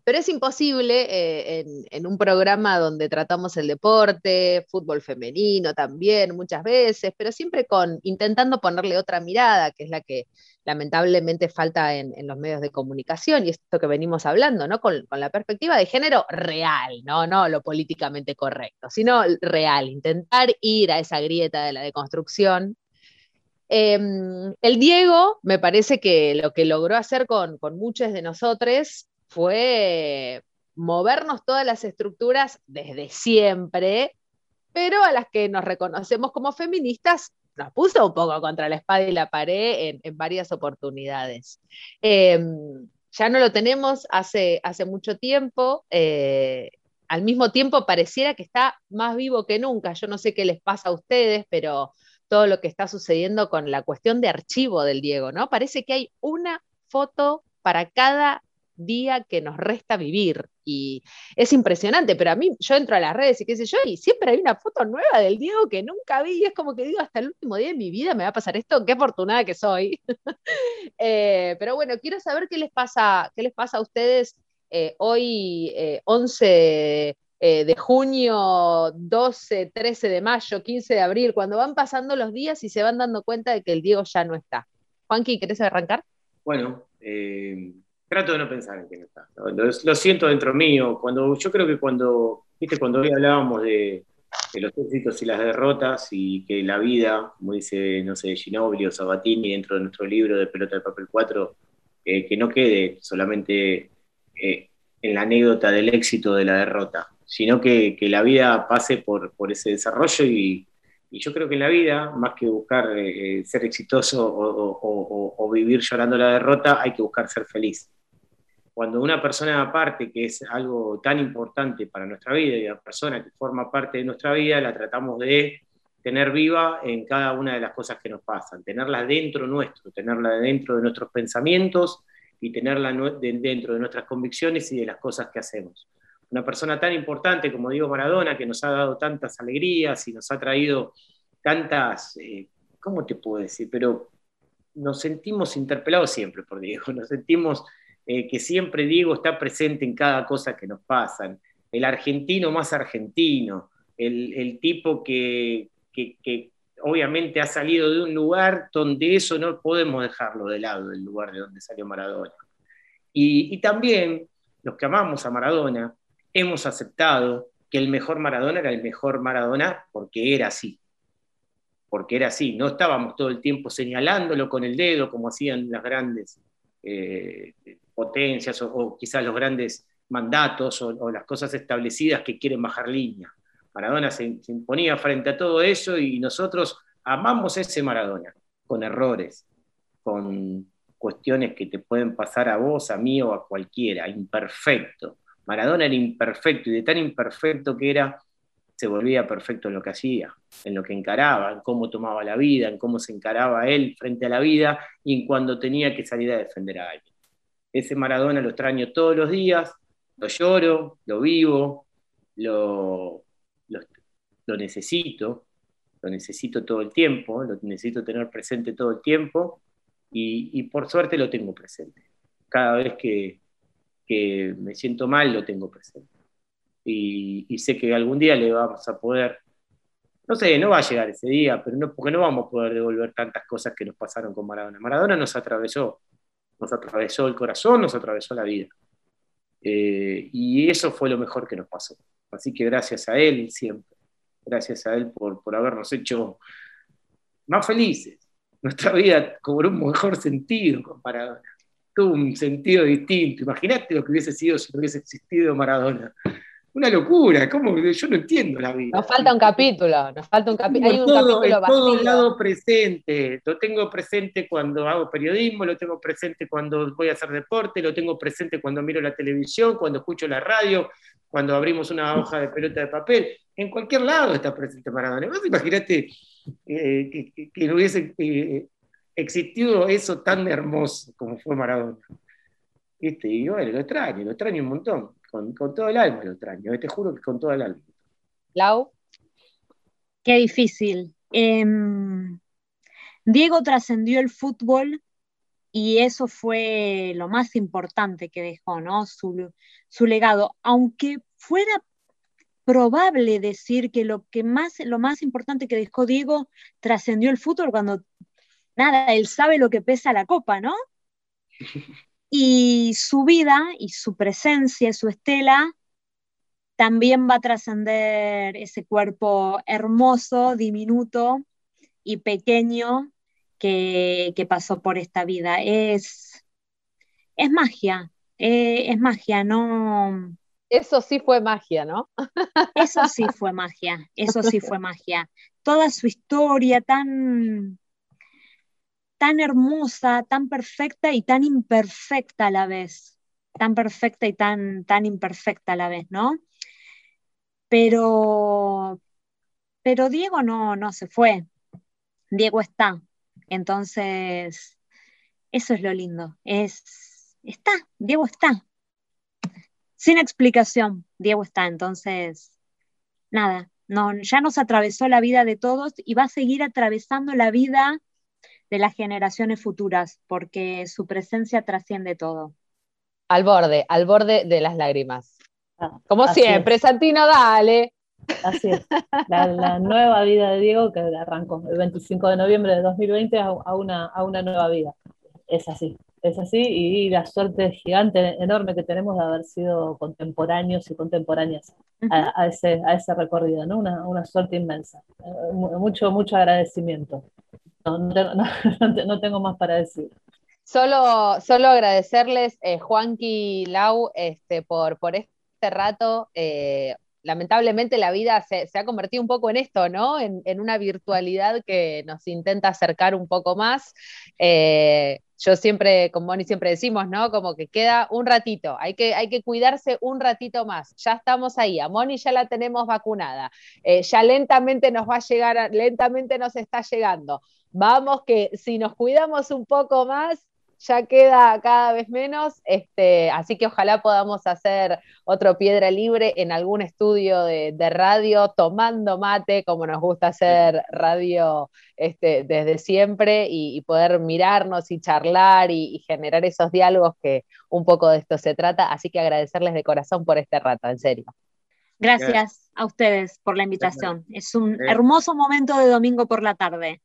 Pero es imposible eh, en, un programa donde tratamos el deporte, fútbol femenino también muchas veces, pero siempre con intentando ponerle otra mirada, que es la que lamentablemente falta en, los medios de comunicación, y esto que venimos hablando, ¿no? Con, la perspectiva de género real, ¿no? No lo políticamente correcto, sino real, intentar ir a esa grieta de la deconstrucción. Em, el Diego me parece que lo que logró hacer con, con muchos de nosotros fue movernos todas las estructuras desde siempre, pero a las que nos reconocemos como feministas nos puso un poco contra la espada y la pared en, varias oportunidades. Em, ya no lo tenemos hace, hace mucho tiempo. Eh, al mismo tiempo pareciera que está más vivo que nunca. Yo no sé qué les pasa a ustedes, pero todo lo que está sucediendo con la cuestión de archivo del Diego, ¿no? Parece que hay una foto para cada día que nos resta vivir. Y es impresionante, pero a mí yo entro a las redes y qué sé yo, y siempre hay una foto nueva del Diego que nunca vi, y es como que digo, hasta el último día de mi vida me va a pasar esto, qué afortunada que soy. Eh, pero bueno, quiero saber qué les pasa, qué les pasa a ustedes eh, hoy, 11 eh, de junio, 12, 13 de mayo, 15 de abril, cuando van pasando los días y se van dando cuenta de que el Diego ya no está. Juanqui, ¿querés arrancar? Bueno, trato de no pensar en que no está. Lo, siento dentro mío. Cuando, yo creo que cuando, viste, cuando hoy hablábamos de, los éxitos y las derrotas y que la vida, como dice, no sé, Ginobili o Sabatini dentro de nuestro libro de Pelota de Papel 4, eh, que no quede solamente eh, en la anécdota del éxito de la derrota, sino que, la vida pase por, por ese desarrollo y, yo creo que en la vida, más que buscar eh, ser exitoso o, vivir llorando la derrota, hay que buscar ser feliz cuando una persona aparte, que es algo tan importante para nuestra vida, y la persona que forma parte de nuestra vida, la tratamos de tener viva en cada una de las cosas que nos pasan, tenerla dentro nuestro, tenerla dentro de nuestros pensamientos y tenerla dentro de nuestras convicciones y de las cosas que hacemos. Una persona tan importante como Diego Maradona, que nos ha dado tantas alegrías y nos ha traído tantas, eh, ¿cómo te puedo decir? Pero nos sentimos interpelados siempre por Diego, nos sentimos eh, que siempre digo está presente en cada cosa que nos pasan. El argentino más argentino, el, tipo que, obviamente ha salido de un lugar donde eso no podemos dejarlo de lado, el lugar de donde salió Maradona. Y, y también los que amamos a Maradona hemos aceptado que el mejor Maradona era el mejor Maradona porque era así porque era así, no estábamos todo el tiempo señalándolo con el dedo como hacían las grandes eh, potencias o, quizás los grandes mandatos o, las cosas establecidas que quieren bajar línea. Maradona se, imponía frente a todo eso y nosotros amamos ese Maradona, con errores, con cuestiones que te pueden pasar a vos, a mí o a cualquiera, imperfecto. Maradona era imperfecto y de tan imperfecto que era, se volvía perfecto en lo que hacía, en lo que encaraba, en cómo tomaba la vida, en cómo se encaraba él frente a la vida y en cuando tenía que salir a defender a alguien. Ese Maradona lo extraño todos los días, lo lloro, lo vivo, lo, lo, necesito, lo necesito todo el tiempo, lo necesito tener presente todo el tiempo y, por suerte lo tengo presente. Cada vez que, me siento mal lo tengo presente. Y, sé que algún día le vamos a poder, no sé, no va a llegar ese día, pero no, porque no vamos a poder devolver tantas cosas que nos pasaron con Maradona. Maradona nos atravesó nos atravesó el corazón, nos atravesó la vida. Eh, y eso fue lo mejor que nos pasó. Así que gracias a él siempre, gracias a él por, por habernos hecho más felices. Nuestra vida cobró un mejor sentido con Maradona. Tuvo un sentido distinto. Imagínate lo que hubiese sido si no hubiese existido Maradona. Una locura, ¿cómo? Yo no entiendo la vida. Nos falta un capítulo, nos falta un, capi hay un todo, capítulo en todo vacío. lado presente. Lo tengo presente cuando hago periodismo, lo tengo presente cuando voy a hacer deporte, lo tengo presente cuando miro la televisión, cuando escucho la radio, cuando abrimos una hoja de pelota de papel. En cualquier lado está presente Maradona. Vos imaginate eh, que, que- hubiese eh, existido eso tan hermoso como fue Maradona. ¿Viste? Y bueno, lo extraño, lo extraño un montón. Con, con todo el alma lo extraño. Te juro que con todo el alma. Lau, Qué difícil. Em, Diego trascendió el fútbol y eso fue lo más importante que dejó, ¿no? Su, su legado. Aunque fuera probable decir que lo que más, lo más importante que dejó Diego trascendió el fútbol cuando nada, él sabe lo que pesa la copa, ¿no? Y su vida y su presencia, su estela, también va a trascender ese cuerpo hermoso, diminuto y pequeño que, que pasó por esta vida. Es, es magia, eh, es magia, no. eso sí fue magia, ¿no? Eso sí fue magia, eso sí fue magia. Toda su historia tan, tan hermosa, tan perfecta y tan imperfecta a la vez. Tan perfecta y tan, tan imperfecta a la vez, ¿no? Pero, pero Diego no, no se fue. Diego está. Entonces, eso es lo lindo. Es, está, Diego está. Sin explicación, Diego está. Entonces, nada, no, ya nos atravesó la vida de todos y va a seguir atravesando la vida de las generaciones futuras, porque su presencia trasciende todo. Al borde, al borde de las lágrimas. Ah, Como siempre, es. Santino, dale. Así es. La, la nueva vida de Diego que arrancó el 25 de noviembre de 2020 a, a una, a una nueva vida. Es así, es así. Y la suerte gigante, enorme que tenemos de haber sido contemporáneos y contemporáneas a, a ese, a ese recorrido, ¿no? Una, una suerte inmensa. Eh, mu- Mucho, mucho agradecimiento. No, no no- no te- no tengo más para decir. Solo, solo agradecerles, eh, Juanqui Lau, este, por, por este rato. eh, lamentablemente la vida se, se ha convertido un poco en esto, ¿no? En, en una virtualidad que nos intenta acercar un poco más. Eh, yo siempre, con Moni siempre decimos, ¿no? Como que queda un ratito, hay que, hay que cuidarse un ratito más. Ya estamos ahí, a Moni ya la tenemos vacunada, eh, ya lentamente nos va a llegar, lentamente nos está llegando. Vamos que si nos cuidamos un poco más, ya queda cada vez menos, este, así que ojalá podamos hacer otro piedra libre en algún estudio de, de radio, tomando mate, como nos gusta hacer radio este, desde siempre, y, y poder mirarnos y charlar y, y generar esos diálogos que un poco de esto se trata. Así que agradecerles de corazón por este rato, en serio. Gracias a ustedes por la invitación. Es un Eh. hermoso momento de domingo por la tarde.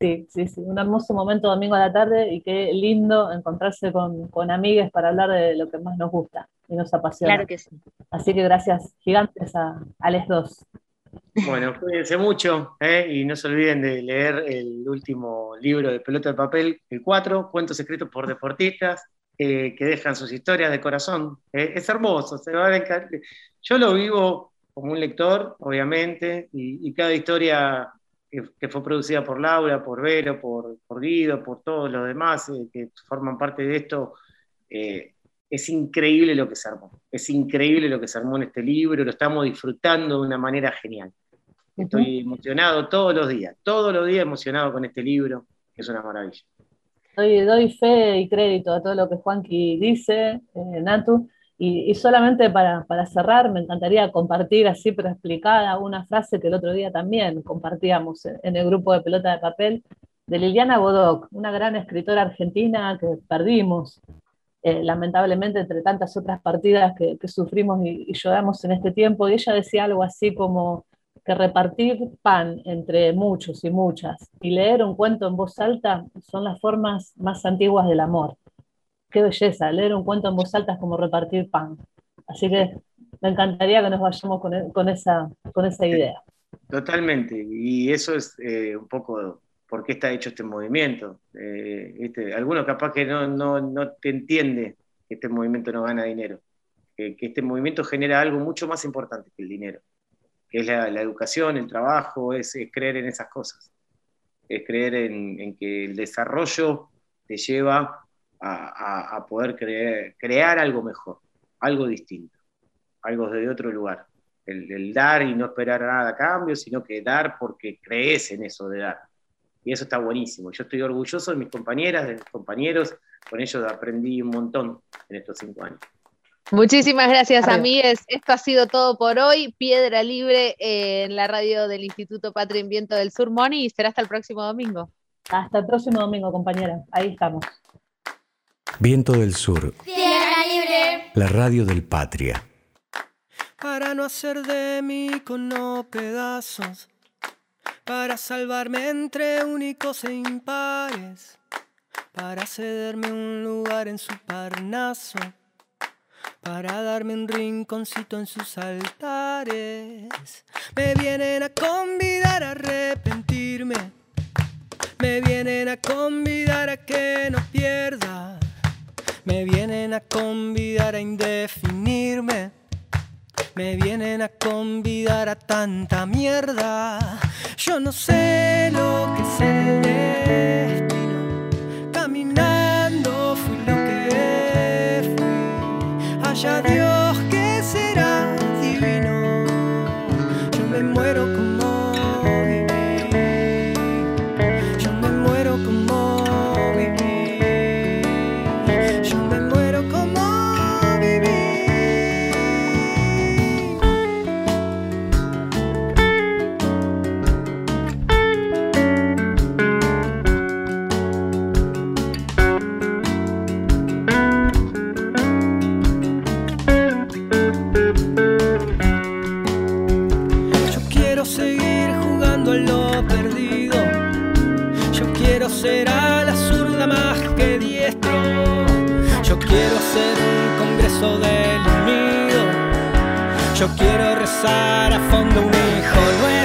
Sí, sí, sí, un hermoso momento domingo a la tarde y qué lindo encontrarse con, con amigues para hablar de lo que más nos gusta y nos apasiona. Claro que sí. Así que gracias gigantes a, a les dos. Bueno, cuídense mucho ¿eh? y no se olviden de leer el último libro de Pelota de Papel, el 4, Cuentos escritos por deportistas, eh, que dejan sus historias de corazón. ¿eh? Es hermoso, se van a encantar. Yo lo vivo como un lector, obviamente, y, y cada historia que, que fue producida por Laura, por Vero, por, por Guido, por todos los demás eh, que forman parte de esto, eh, es increíble lo que se armó. Es increíble lo que se armó en este libro, lo estamos disfrutando de una manera genial. Estoy emocionado todos los días, todos los días emocionado con este libro, que es una maravilla. Doy, doy fe y crédito a todo lo que Juanqui dice, eh, Natu, y, solamente para, para cerrar, me encantaría compartir así, pero explicada, una frase que el otro día también compartíamos en, el grupo de Pelota de Papel, de Liliana Bodoc, una gran escritora argentina que perdimos, eh, lamentablemente, entre tantas otras partidas que, que sufrimos y, y lloramos en este tiempo, y ella decía algo así como que repartir pan entre muchos y muchas y leer un cuento en voz alta son las formas más antiguas del amor. Qué belleza, leer un cuento en voz alta es como repartir pan. Así que me encantaría que nos vayamos con, e- con esa, con esa idea. Totalmente, y eso es eh, un poco por qué está hecho este movimiento. Eh, ¿viste? Alguno capaz que no, no, no te entiende que este movimiento no gana dinero. que, este movimiento genera algo mucho más importante que el dinero, que es la, educación, el trabajo, es, creer en esas cosas, es creer en, que el desarrollo te lleva a, poder crear algo mejor, algo distinto, algo de otro lugar. El, dar y no esperar nada a cambio, sino que dar porque crees en eso de dar. Y eso está buenísimo. Yo estoy orgulloso de mis compañeras, de mis compañeros, con ellos aprendí un montón en estos cinco años. Muchísimas gracias, amigues. Esto ha sido todo por hoy. Piedra Libre en la radio del Instituto Patria en Viento del Sur, Moni, y será hasta el próximo domingo. Hasta el próximo domingo, compañera. Ahí estamos. Viento del Sur. Piedra Libre. La radio del Patria. Para no hacer de mí no pedazos, para salvarme entre únicos e impares, para cederme un lugar en su parnaso para darme un rinconcito en sus altares. Me vienen a convidar a arrepentirme, me vienen a convidar a que no pierda, me vienen a convidar a indefinirme. Me vienen a convidar a tanta mierda. Yo no sé lo que es el destino. Caminando fui lo que fui. Allá Dios Yo quiero rezar a fondo un hijo.